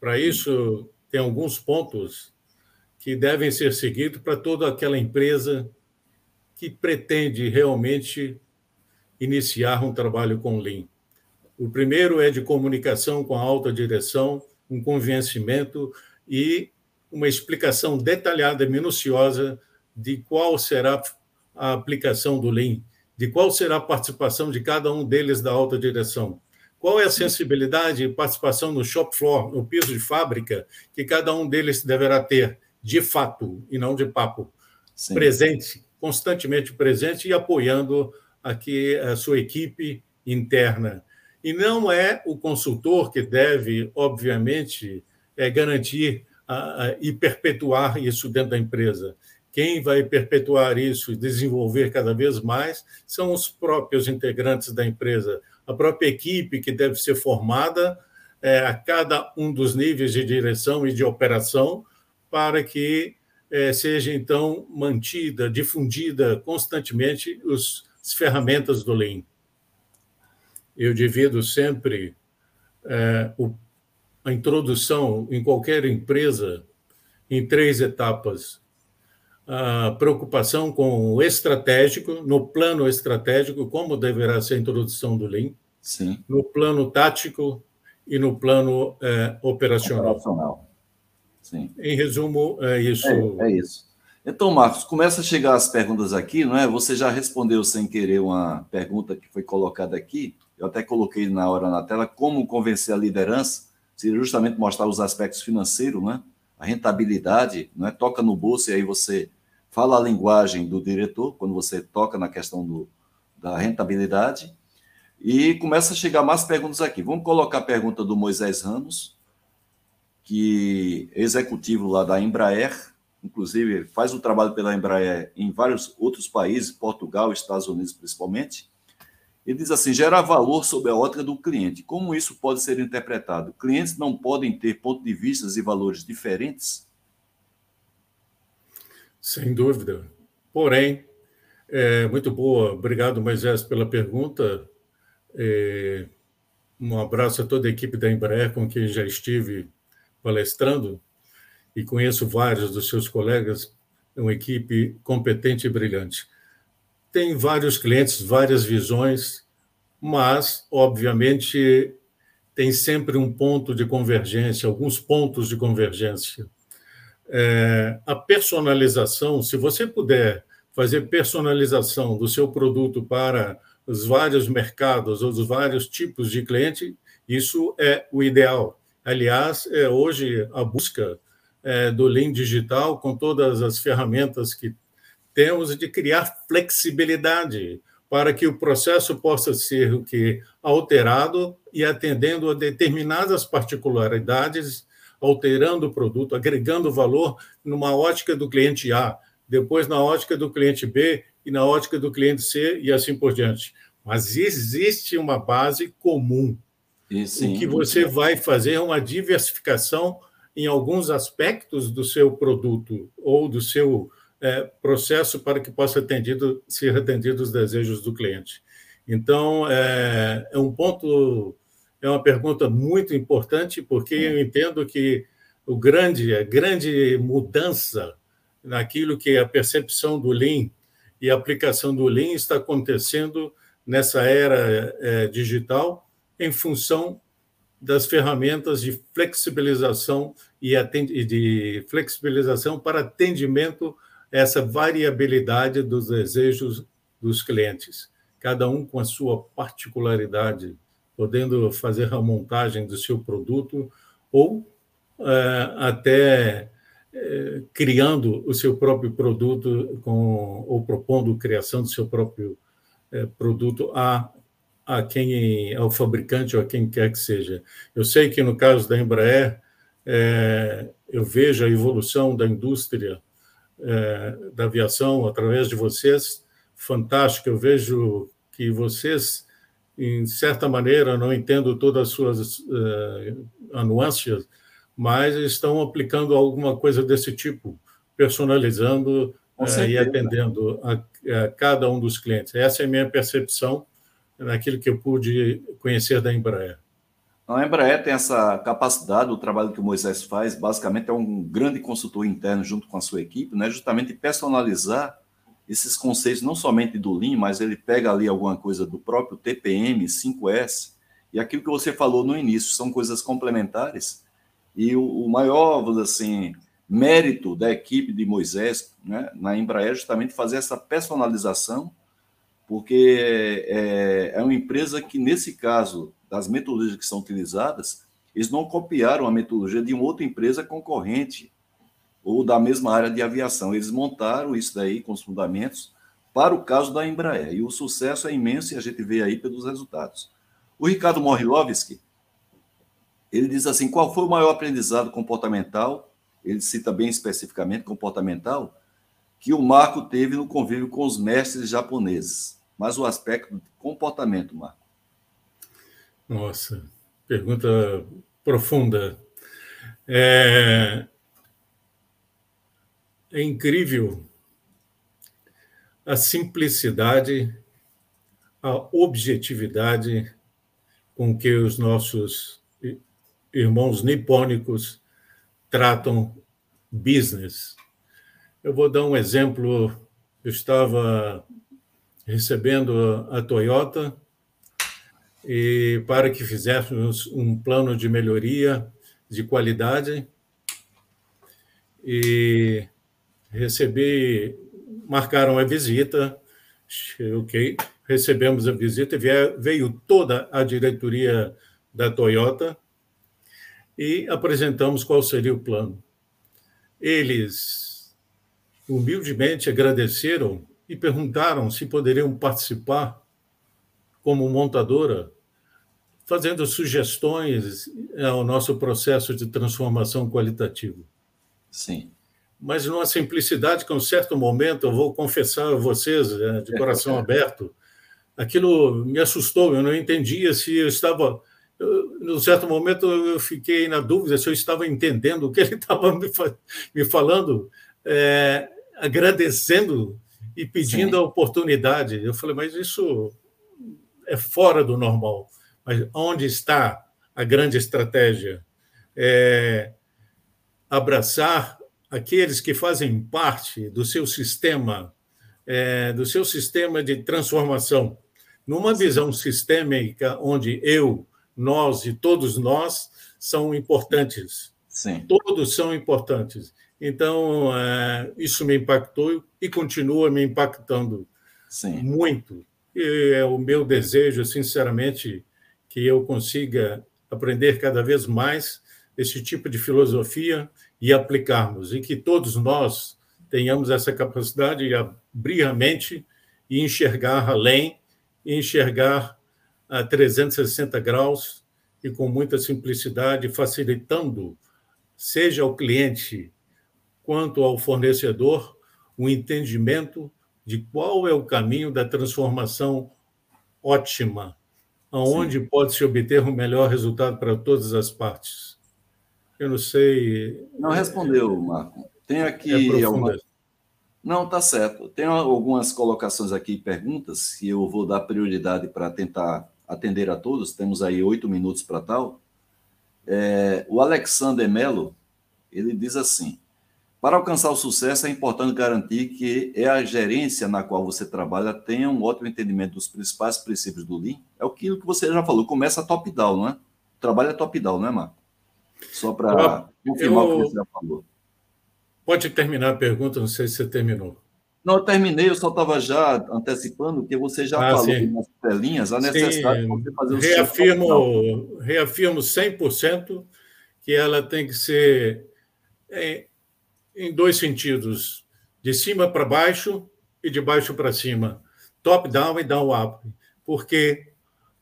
Para isso, tem alguns pontos que devem ser seguidos para toda aquela empresa que pretende realmente iniciar um trabalho com Lean. O primeiro é de comunicação com a alta direção, um convencimento e uma explicação detalhada e minuciosa de qual será a aplicação do Lean, de qual será a participação de cada um deles da alta direção. Qual é a sensibilidade e participação no shop floor, no piso de fábrica, que cada um deles deverá ter, de fato, e não de papo, Sim. presente, constantemente presente e apoiando aqui a sua equipe interna. E não é o consultor que deve, obviamente, é, garantir a, a, e perpetuar isso dentro da empresa. Quem vai perpetuar isso e desenvolver cada vez mais são os próprios integrantes da empresa, a própria equipe que deve ser formada é, a cada um dos níveis de direção e de operação, para que é, seja então mantida, difundida constantemente os, as ferramentas do Lean. Eu divido sempre é, o, a introdução em qualquer empresa em três etapas. A preocupação com o estratégico, no plano estratégico, como deverá ser a introdução do Lean, Sim. no plano tático e no plano é, operacional. operacional. Sim. Em resumo, é isso. É, é, isso. Então, Marcos, começa a chegar as perguntas aqui, não é? Você já respondeu sem querer uma pergunta que foi colocada aqui. Eu até coloquei na hora na tela como convencer a liderança, seria justamente mostrar os aspectos financeiros, né? A rentabilidade, não é? Toca no bolso e aí você fala a linguagem do diretor quando você toca na questão do, da rentabilidade e começa a chegar mais perguntas aqui. Vamos colocar a pergunta do Moisés Ramos, que é executivo lá da Embraer, inclusive faz o trabalho pela Embraer em vários outros países, Portugal, Estados Unidos principalmente. Ele diz assim: gerar valor sob a ótica do cliente. Como isso pode ser interpretado? Clientes não podem ter pontos de vista e valores diferentes? Sem dúvida. Porém, é muito boa. Obrigado, Moisés, pela pergunta. É, um abraço a toda a equipe da Embraer, com quem já estive palestrando, e conheço vários dos seus colegas, uma equipe competente e brilhante. Tem vários clientes, várias visões, mas, obviamente, tem sempre um ponto de convergência, alguns pontos de convergência. É, a personalização, se você puder fazer personalização do seu produto para os vários mercados, os vários tipos de cliente, isso é o ideal. Aliás, é hoje a busca é, do Lean Digital, com todas as ferramentas que temos, de criar flexibilidade para que o processo possa ser o que alterado e atendendo a determinadas particularidades, alterando o produto, agregando valor numa ótica do cliente A, depois na ótica do cliente B e na ótica do cliente C e assim por diante. Mas existe uma base comum em que você vai fazer uma diversificação em alguns aspectos do seu produto ou do seu é, processo para que possa atendido, ser atendido os desejos do cliente. Então, é, é um ponto, é uma pergunta muito importante, porque eu entendo que o grande, a grande mudança naquilo que é a percepção do Lean e a aplicação do Lean está acontecendo nessa era é, digital em função das ferramentas de flexibilização e de flexibilização para atendimento a essa variabilidade dos desejos dos clientes, cada um com a sua particularidade, podendo fazer a montagem do seu produto ou é, até é, criando o seu próprio produto com, ou propondo a criação do seu próprio é, produto a a quem, ao fabricante ou a quem quer que seja. Eu sei que no caso da Embraer, é, eu vejo a evolução da indústria é, da aviação através de vocês, fantástico. Eu vejo que vocês, em certa maneira, não entendo todas as suas uh, anuâncias, mas estão aplicando alguma coisa desse tipo, personalizando uh, e atendendo a, a cada um dos clientes. Essa é a minha percepção naquilo que eu pude conhecer da Embraer. A Embraer tem essa capacidade, o trabalho que o Moisés faz, basicamente é um grande consultor interno junto com a sua equipe, né, justamente personalizar esses conceitos, não somente do Lean, mas ele pega ali alguma coisa do próprio TPM, 5S, e aquilo que você falou no início, são coisas complementares, e o, o maior, assim, mérito da equipe de Moisés né, na Embraer é justamente fazer essa personalização porque é, é uma empresa que, nesse caso, das metodologias que são utilizadas, eles não copiaram a metodologia de uma outra empresa concorrente ou da mesma área de aviação. Eles montaram isso daí com os fundamentos para o caso da Embraer. E o sucesso é imenso e a gente vê aí pelos resultados. O Ricardo Morilovski, ele diz assim, qual foi o maior aprendizado comportamental, ele cita bem especificamente comportamental, que o Marco teve no convívio com os mestres japoneses, mas o aspecto de comportamento, Marco. Nossa, pergunta profunda. É, é incrível a simplicidade, a objetividade com que os nossos irmãos nipônicos tratam business, eu vou dar um exemplo. Eu estava recebendo a Toyota e para que fizéssemos um plano de melhoria de qualidade e recebi, marcaram a visita, ok, recebemos a visita, veio toda a diretoria da Toyota e apresentamos qual seria o plano. Eles humildemente agradeceram e perguntaram se poderiam participar como montadora, fazendo sugestões ao nosso processo de transformação qualitativa. Sim. Mas numa simplicidade que, em um certo momento, eu vou confessar a vocês, né, de coração aberto, aquilo me assustou. Eu não entendia se eu estava. Num certo momento, eu fiquei na dúvida se eu estava entendendo o que ele estava me, falando. É, agradecendo e pedindo Sim. a oportunidade. Eu falei, mas isso é fora do normal. Mas onde está a grande estratégia? É abraçar aqueles que fazem parte do seu sistema, é, do seu sistema de transformação, numa visão sistêmica onde eu, nós e todos nós são importantes. Sim. Todos são importantes. Então, é, isso me impactou e continua me impactando Sim. muito. E é o meu desejo, sinceramente, que eu consiga aprender cada vez mais esse tipo de filosofia e aplicarmos, e que todos nós tenhamos essa capacidade de abrir a mente e enxergar além, e enxergar a 360 graus e com muita simplicidade, facilitando, seja o cliente quanto ao fornecedor o entendimento de qual é o caminho da transformação ótima, aonde Sim. pode se obter o melhor resultado para todas as partes. Eu não sei. Não respondeu, Marco. Tem aqui é alguma... Não, tá certo. Tem algumas colocações aqui, perguntas, que eu vou dar prioridade para tentar atender a todos. Temos aí oito minutos para tal. É, o Alexander Melo, ele diz assim: para alcançar o sucesso, é importante garantir que é a gerência na qual você trabalha tenha um ótimo entendimento dos principais princípios do Lean. É aquilo que você já falou, começa top-down, não é? É top-down, não é, Marco? Só para confirmar eu... o que você já falou. Pode terminar a pergunta, não sei se você terminou. Não, eu terminei, eu só estava já antecipando que você já ah, falou nas telinhas a necessidade sim. de você fazer o reafirmo, seu Reafirmo 100% que ela tem que ser é, em dois sentidos, de cima para baixo e de baixo para cima, top-down e down-up, porque,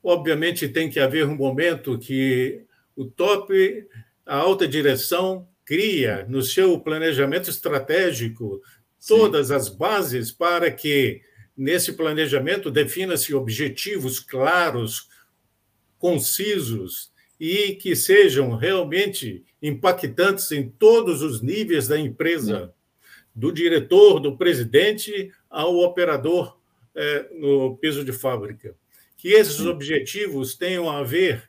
obviamente, tem que haver um momento que o top, a alta direção, cria no seu planejamento estratégico todas Sim. as bases para que, nesse planejamento, defina-se objetivos claros, concisos e que sejam realmente impactantes em todos os níveis da empresa, do diretor, do presidente ao operador é, no piso de fábrica. Que esses objetivos tenham a ver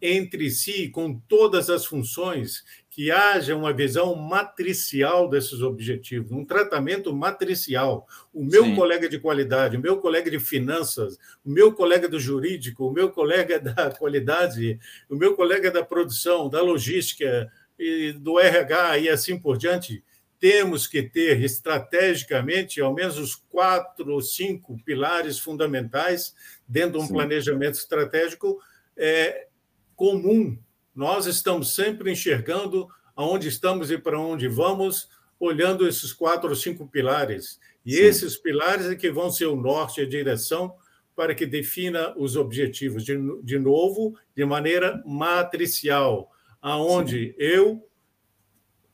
entre si com todas as funções, que haja uma visão matricial desses objetivos, um tratamento matricial. O meu Sim. colega de qualidade, o meu colega de finanças, o meu colega do jurídico, o meu colega da qualidade, o meu colega da produção, da logística, e do RH e assim por diante, temos que ter estrategicamente ao menos os quatro ou cinco pilares fundamentais dentro de um Sim. planejamento estratégico é, comum. Nós estamos sempre enxergando aonde estamos e para onde vamos, olhando esses quatro ou cinco pilares. E Sim. esses pilares é que vão ser o norte e a direção para que defina os objetivos, de, de novo, de maneira matricial aonde Sim. eu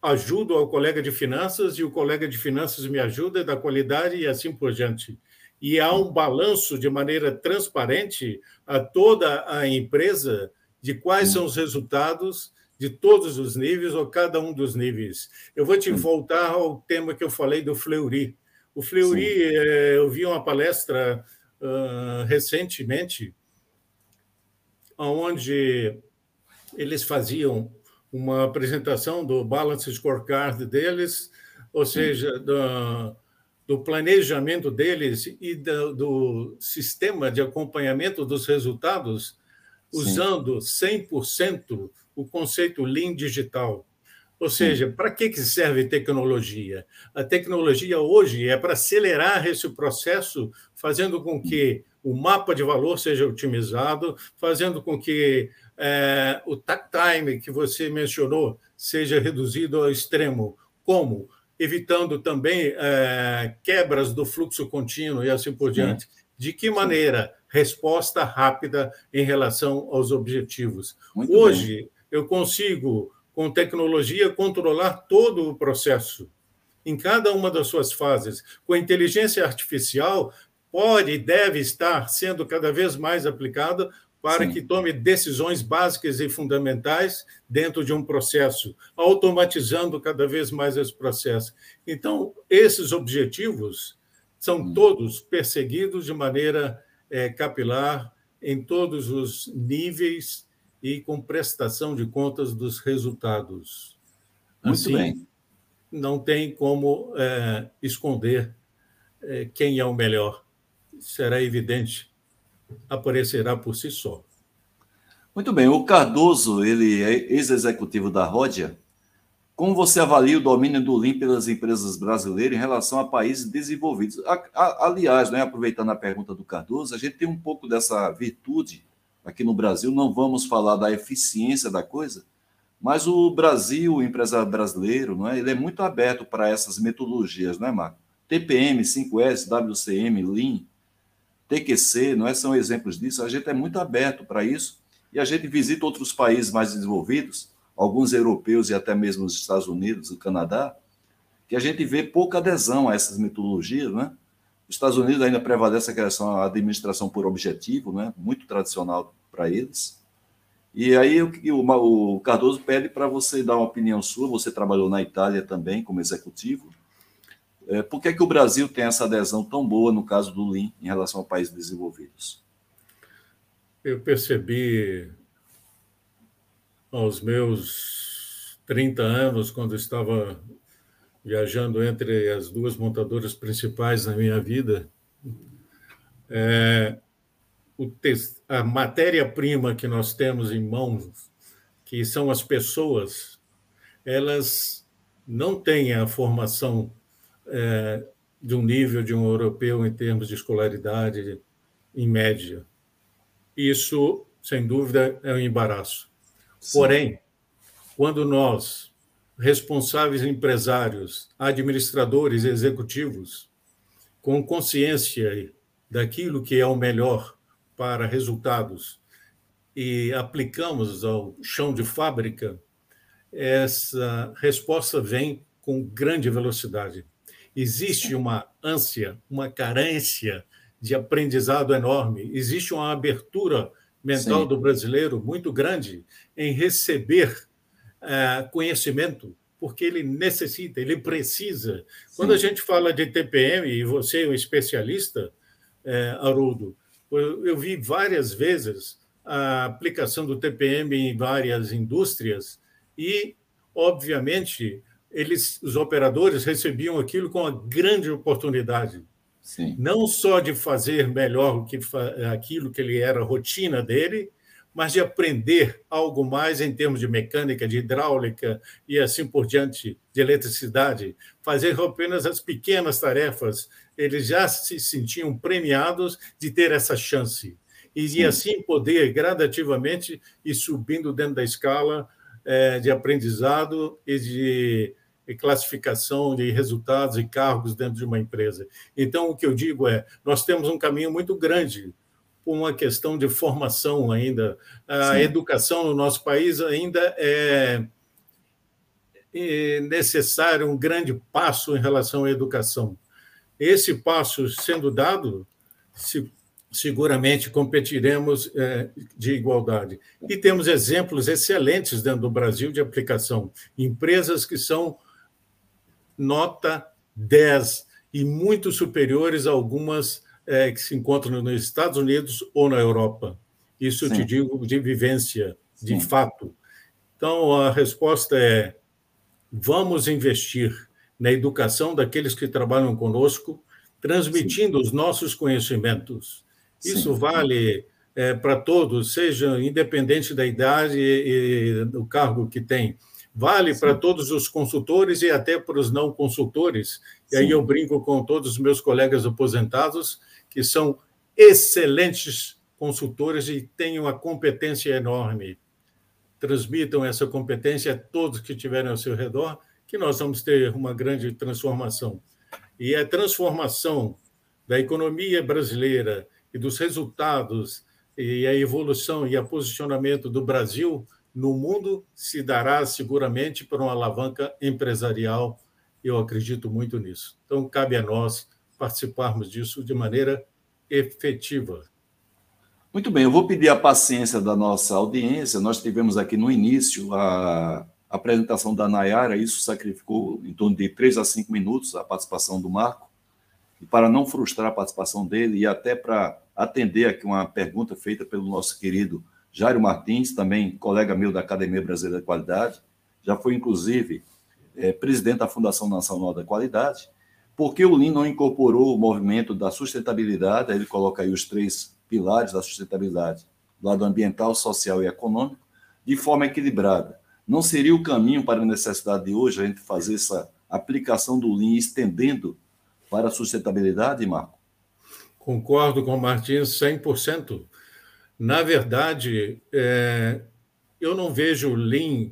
ajudo ao colega de finanças e o colega de finanças me ajuda da qualidade e assim por diante. E há um balanço de maneira transparente a toda a empresa de quais são os resultados de todos os níveis ou cada um dos níveis. Eu vou te voltar ao tema que eu falei do Fleury. O Fleury, eh, eu vi uma palestra uh, recentemente, onde eles faziam uma apresentação do balance scorecard deles, ou seja, do, do planejamento deles e do, do, sistema de acompanhamento dos resultados, usando 100% o conceito Lean digital. Ou seja, para que serve tecnologia? A tecnologia hoje é para acelerar esse processo, fazendo com que o mapa de valor seja otimizado, fazendo com que é, o takt time que você mencionou seja reduzido ao extremo. Como? Evitando também é, quebras do fluxo contínuo e assim por diante. De que maneira? Resposta rápida em relação aos objetivos. Muito Hoje, bem. eu consigo, com tecnologia, controlar todo o processo em cada uma das suas fases. Com a inteligência artificial, pode e deve estar sendo cada vez mais aplicada para Sim. que tome decisões básicas e fundamentais dentro de um processo, automatizando cada vez mais esse processo. Então, esses objetivos são hum. todos perseguidos de maneira é, capilar, em todos os níveis e com prestação de contas dos resultados. Muito assim, bem. Não tem como é, esconder é, quem é o melhor. Será evidente aparecerá por si só. Muito bem. O Cardoso, ele é ex-executivo da Ródia. Como você avalia o domínio do Lean pelas empresas brasileiras em relação a países desenvolvidos? aliás, né, aproveitando a pergunta do Cardoso, a gente tem um pouco dessa virtude aqui no Brasil. Não vamos falar da eficiência da coisa, mas o Brasil, o empresário brasileiro, não é? ele é muito aberto para essas metodologias, não é, Marco? TPM, 5S, WCM, Lean, TQC, não é? São exemplos disso. A gente é muito aberto para isso e a gente visita outros países mais desenvolvidos, alguns europeus e até mesmo os Estados Unidos, o Canadá, que a gente vê pouca adesão a essas metodologias, né? Os Estados Unidos ainda prevalece a questão a administração por objetivo, né? Muito tradicional para eles. E aí o, o, o Cardoso pede para você dar uma opinião sua. Você trabalhou na Itália também como executivo. é, por que, é que o Brasil tem essa adesão tão boa no caso do Lean em relação a países desenvolvidos? Eu percebi aos meus 30 anos, quando estava viajando entre as duas montadoras principais na minha vida, é, a matéria-prima que nós temos em mãos, que são as pessoas, elas não têm a formação é, de um nível de um europeu em termos de escolaridade em média. Isso, sem dúvida, é um embaraço. Porém, quando nós, responsáveis empresários, administradores, executivos, com consciência daquilo que é o melhor para resultados e aplicamos ao chão de fábrica, essa resposta vem com grande velocidade. Existe uma ânsia, uma carência de aprendizado enorme, existe uma abertura mental Sim. do brasileiro muito grande em receber uh, conhecimento, porque ele necessita, ele precisa. Sim. Quando a gente fala de TPM, e você é um especialista, uh, Haroldo, eu, eu vi várias vezes a aplicação do TPM em várias indústrias e, obviamente, eles, os operadores recebiam aquilo com uma grande oportunidade. Sim. Não só de fazer melhor que, aquilo que ele era rotina dele, mas de aprender algo mais em termos de mecânica, de hidráulica e assim por diante, de eletricidade, fazer apenas as pequenas tarefas. Eles já se sentiam premiados de ter essa chance. E assim poder gradativamente ir subindo dentro da escala é, de aprendizado e de classificação de resultados e cargos dentro de uma empresa. Então, o que eu digo é: nós temos um caminho muito grande por uma questão de formação ainda. A Sim. educação no nosso país ainda é, é necessário um grande passo em relação à educação. Esse passo sendo dado, se seguramente competiremos é, de igualdade. E temos exemplos excelentes dentro do Brasil de aplicação. Empresas que são nota 10 e muito superiores a algumas é, que se encontram nos Estados Unidos ou na Europa. Isso Sim. eu te digo de vivência, de Sim. fato. Então, a resposta é: vamos investir na educação daqueles que trabalham conosco, transmitindo Sim. os nossos conhecimentos. Isso vale é, para todos, seja independente da idade e, e do cargo que tem. Vale Sim. para todos os consultores e até para os não consultores. E aí eu brinco com todos os meus colegas aposentados, que são excelentes consultores e têm uma competência enorme. Transmitam essa competência a todos que estiverem ao seu redor, que nós vamos ter uma grande transformação. E a transformação da economia brasileira e dos resultados e a evolução e o posicionamento do Brasil no mundo se dará seguramente por uma alavanca empresarial. Eu acredito muito nisso. Então, cabe a nós participarmos disso de maneira efetiva. Muito bem, eu vou pedir a paciência da nossa audiência. Nós tivemos aqui no início a apresentação da Nayara, isso sacrificou em torno de três a cinco minutos a participação do Marco. E para não frustrar a participação dele e até para atender aqui uma pergunta feita pelo nosso querido Jairo Martins, também colega meu da Academia Brasileira de Qualidade, já foi, inclusive, é, presidente da Fundação Nacional da Qualidade, porque o Lean não incorporou o movimento da sustentabilidade, ele coloca aí os três pilares da sustentabilidade, do lado ambiental, social e econômico, de forma equilibrada. Não seria o caminho para a necessidade de hoje a gente fazer essa aplicação do Lean estendendo para a sustentabilidade, Marco? Concordo com o Martins 100%. Na verdade, é, eu não vejo o Lean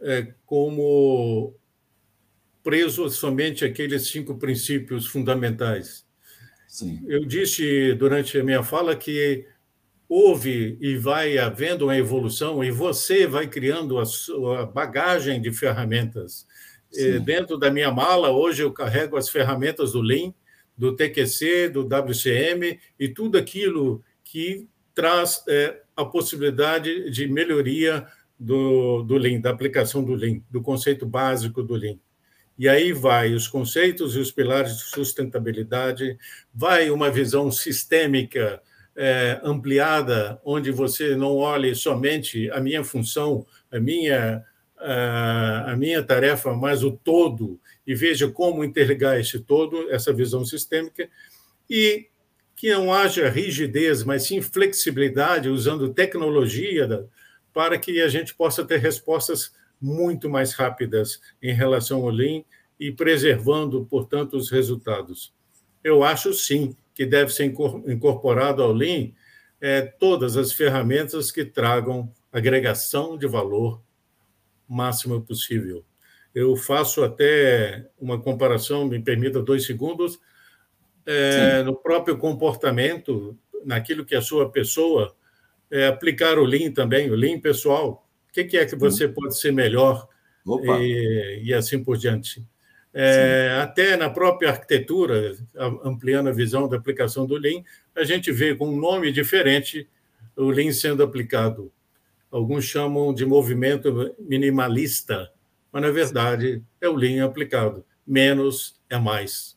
é, como preso somente àqueles cinco princípios fundamentais. Sim. Eu disse durante a minha fala que houve e vai havendo uma evolução e você vai criando a sua bagagem de ferramentas. É, dentro da minha mala, hoje eu carrego as ferramentas do Lean, do TQC, do WCM e tudo aquilo que traz é, a possibilidade de melhoria do, do Lean, da aplicação do Lean, do conceito básico do Lean. E aí vai os conceitos e os pilares de sustentabilidade, vai uma visão sistêmica é, ampliada, onde você não olhe somente a minha função, a minha, a, a minha tarefa, mas o todo, e veja como interligar esse todo, essa visão sistêmica, e que não haja rigidez, mas sim flexibilidade, usando tecnologia para que a gente possa ter respostas muito mais rápidas em relação ao Lean e preservando, portanto, os resultados. Eu acho sim que deve ser incorporado ao Lean é, todas as ferramentas que tragam agregação de valor máxima possível. Eu faço até uma comparação, me permita dois segundos, é, no próprio comportamento, naquilo que a sua pessoa é, aplicar o Lean também, o Lean pessoal. O que, que é que você pode ser melhor e, e, assim por diante. É, até na própria arquitetura, ampliando a visão da aplicação do Lean, a gente vê com um nome diferente o Lean sendo aplicado. Alguns chamam de movimento minimalista, mas na verdade é o Lean aplicado. Menos é mais.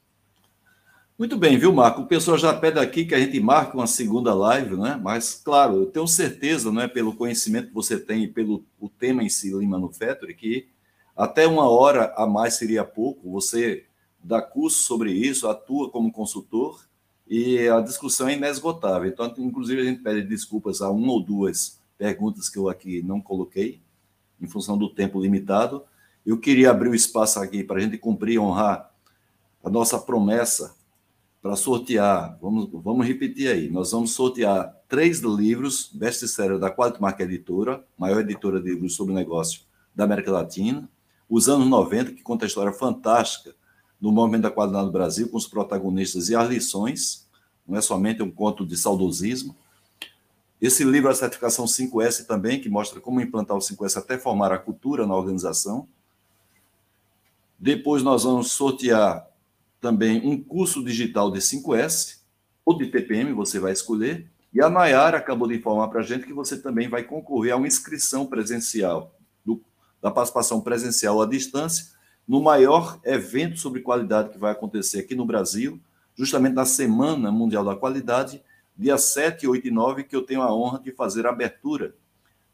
Muito bem, viu, Marco? O pessoal já pede aqui que a gente marque uma segunda live, né? Mas, claro, eu tenho certeza, né, pelo conhecimento que você tem e pelo o tema em si, Lean Manufacturing, que até uma hora a mais seria pouco. Você dá curso sobre isso, atua como consultor e a discussão é inesgotável. Então, inclusive, a gente pede desculpas a uma ou duas perguntas que eu aqui não coloquei, em função do tempo limitado. Eu queria abrir o espaço aqui para a gente cumprir e honrar a nossa promessa para sortear. Vamos, vamos repetir aí. Nós vamos sortear três livros best-seller da Qualitmark Editora, maior editora de livros sobre negócio da América Latina os anos 90, que conta a história fantástica do movimento da qualidade no Brasil, com os protagonistas e as lições, não é somente um conto de saudosismo. Esse livro, a certificação 5S também, que mostra como implantar o 5S até formar a cultura na organização. Depois nós vamos sortear também um curso digital de 5S, ou de TPM, você vai escolher. E a Nayara acabou de informar para a gente que você também vai concorrer a uma inscrição presencial da participação presencial à distância no maior evento sobre qualidade que vai acontecer aqui no Brasil, justamente na Semana Mundial da Qualidade, dia 7, 8 e 9, que eu tenho a honra de fazer a abertura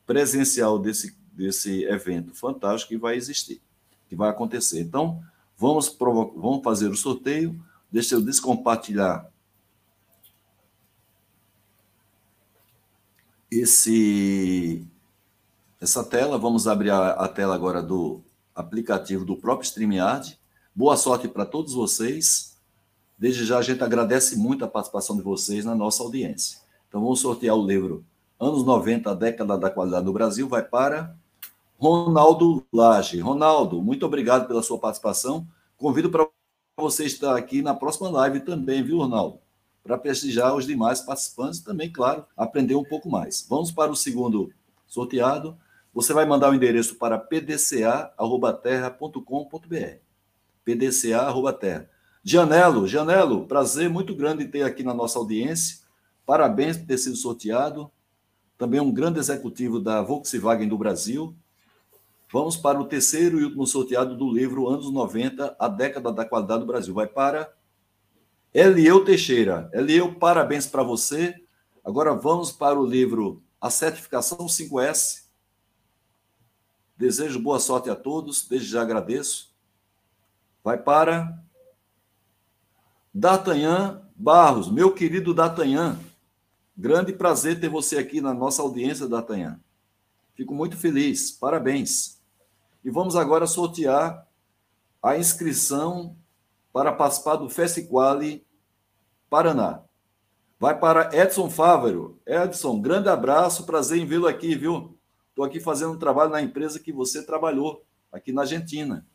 presencial desse, desse evento fantástico que vai existir, que vai acontecer. Então, vamos, vamos fazer o sorteio. Deixa eu descompartilhar esse essa tela. Vamos abrir a, a tela agora do aplicativo do próprio StreamYard. Boa sorte para todos vocês. Desde já a gente agradece muito a participação de vocês na nossa audiência. Então vamos sortear o livro Anos 90, a década da qualidade no Brasil, vai para Ronaldo Lage. Ronaldo, muito obrigado pela sua participação. Convido para você estar aqui na próxima live também, viu, Ronaldo? Para prestigiar os demais participantes também, claro, aprender um pouco mais. Vamos para o segundo sorteado. Você vai mandar o endereço para pdca.terra.com.br. pdca.terra. Janelo, Janelo, prazer muito grande ter aqui na nossa audiência. Parabéns por ter sido sorteado. Também um grande executivo da Volkswagen do Brasil. Vamos para o terceiro e último sorteado do livro Anos 90, a década da qualidade do Brasil. Vai para Elieu Teixeira. Elieu, parabéns para você. Agora vamos para o livro A Certificação 5S, Desejo boa sorte a todos, desde já agradeço. Vai para D'Artagnan Barros, meu querido D'Artagnan. Grande prazer ter você aqui na nossa audiência, D'Artagnan. Fico muito feliz, parabéns. E vamos agora sortear a inscrição para participar do Festiquale Paraná. Vai para Edson Fávero. Edson, grande abraço, prazer em vê-lo aqui, viu? Estou aqui fazendo um trabalho na empresa que você trabalhou, aqui na Argentina.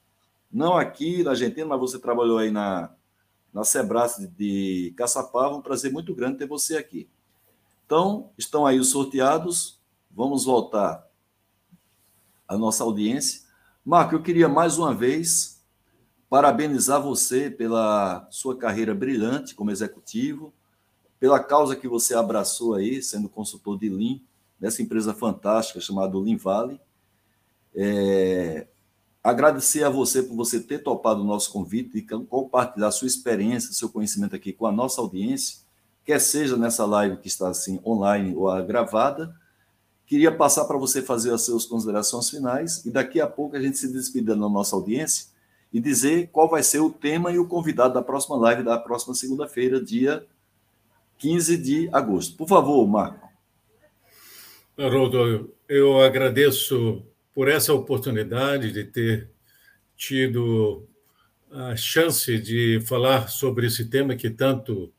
Não aqui na Argentina, mas você trabalhou aí na, na Sebras de, de Caçapava. Um prazer muito grande ter você aqui. Então, estão aí os sorteados. Vamos voltar à nossa audiência. Marco, eu queria mais uma vez parabenizar você pela sua carreira brilhante como executivo, pela causa que você abraçou aí, sendo consultor de Lean dessa empresa fantástica chamada Lean Valley. É, agradecer a você por você ter topado o nosso convite e compartilhar sua experiência, seu conhecimento aqui com a nossa audiência, quer seja nessa live que está assim online ou gravada. Queria passar para você fazer as suas considerações finais e daqui a pouco a gente se despedir da nossa audiência e dizer qual vai ser o tema e o convidado da próxima live da próxima segunda-feira, dia 15 de agosto. Por favor, Marco. Haroldo, eu agradeço por essa oportunidade de ter tido a chance de falar sobre esse tema que tanto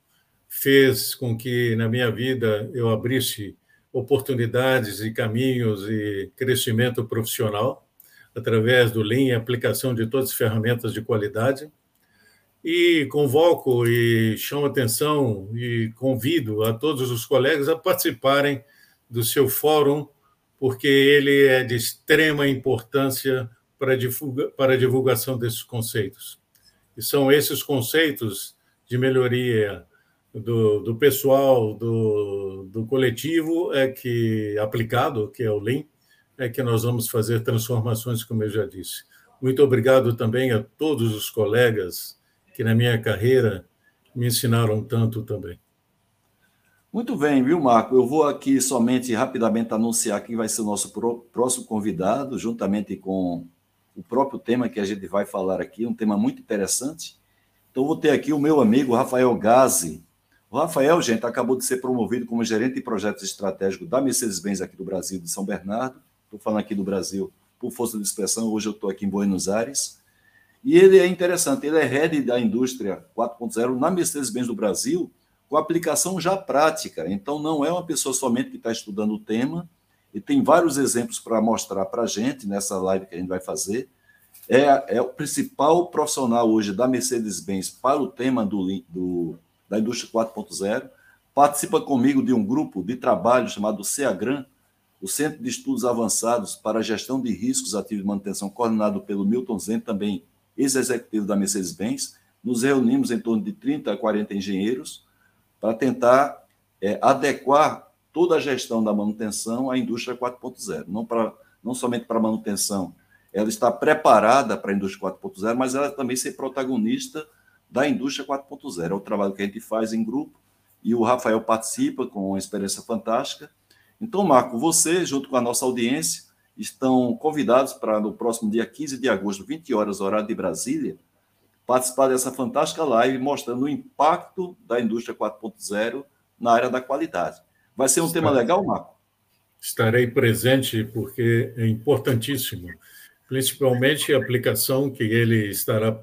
fez com que na minha vida eu abrisse oportunidades e caminhos e crescimento profissional através do Lean e aplicação de todas as ferramentas de qualidade. E convoco e chamo atenção e convido a todos os colegas a participarem do seu fórum, porque ele é de extrema importância para, divulga, para a divulgação desses conceitos. E são esses conceitos de melhoria do, do pessoal, do, do coletivo, é que aplicado, que é o Lean, é que nós vamos fazer transformações, como eu já disse. Muito obrigado também a todos os colegas que na minha carreira me ensinaram tanto também. Muito bem, viu, Marco? Eu vou aqui somente rapidamente anunciar quem vai ser o nosso próximo convidado, juntamente com o próprio tema que a gente vai falar aqui, um tema muito interessante. Então, vou ter aqui o meu amigo Rafael Gazi. O Rafael, gente, acabou de ser promovido como gerente de projetos estratégicos da Mercedes-Benz aqui do Brasil, de São Bernardo. Estou falando aqui do Brasil por força de expressão, hoje eu estou aqui em Buenos Aires. E ele é interessante, ele é head da indústria 4.0 na Mercedes-Benz do Brasil, com aplicação já prática. Então, não é uma pessoa somente que está estudando o tema, e tem vários exemplos para mostrar para a gente nessa live que a gente vai fazer. É, é o principal profissional hoje da Mercedes-Benz para o tema do, do, da indústria 4.0. Participa comigo de um grupo de trabalho chamado CEAGRAM, o Centro de Estudos Avançados para a Gestão de Riscos Ativos de Manutenção, coordenado pelo Milton Zen, também ex-executivo da Mercedes-Benz. Nos reunimos em torno de 30 a 40 engenheiros para tentar é, adequar toda a gestão da manutenção à indústria 4.0. Não, não somente para a manutenção, ela está preparada para a indústria 4.0, mas ela também ser protagonista da indústria 4.0. É o trabalho que a gente faz em grupo e o Rafael participa com uma experiência fantástica. Então, Marco, você, junto com a nossa audiência, estão convidados para no próximo dia 15 de agosto, 20 horas, horário de Brasília, participar dessa fantástica live mostrando o impacto da indústria 4.0 na área da qualidade. Vai ser um Estarei. tema legal, Marco? Estarei presente porque é importantíssimo, principalmente a aplicação que ele estará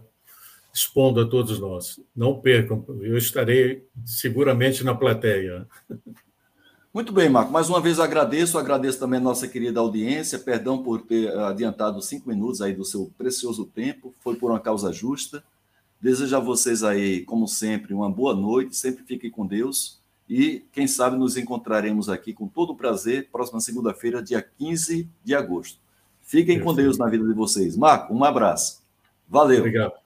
expondo a todos nós. Não percam, eu estarei seguramente na plateia. Muito bem, Marco. Mais uma vez agradeço, agradeço também a nossa querida audiência. Perdão por ter adiantado cinco minutos aí do seu precioso tempo. Foi por uma causa justa. Desejo a vocês aí, como sempre, uma boa noite. Sempre fiquem com Deus. E quem sabe nos encontraremos aqui com todo o prazer, próxima segunda-feira, dia 15 de agosto. Fiquem Perfeito. com Deus na vida de vocês. Marco, um abraço. Valeu. Obrigado.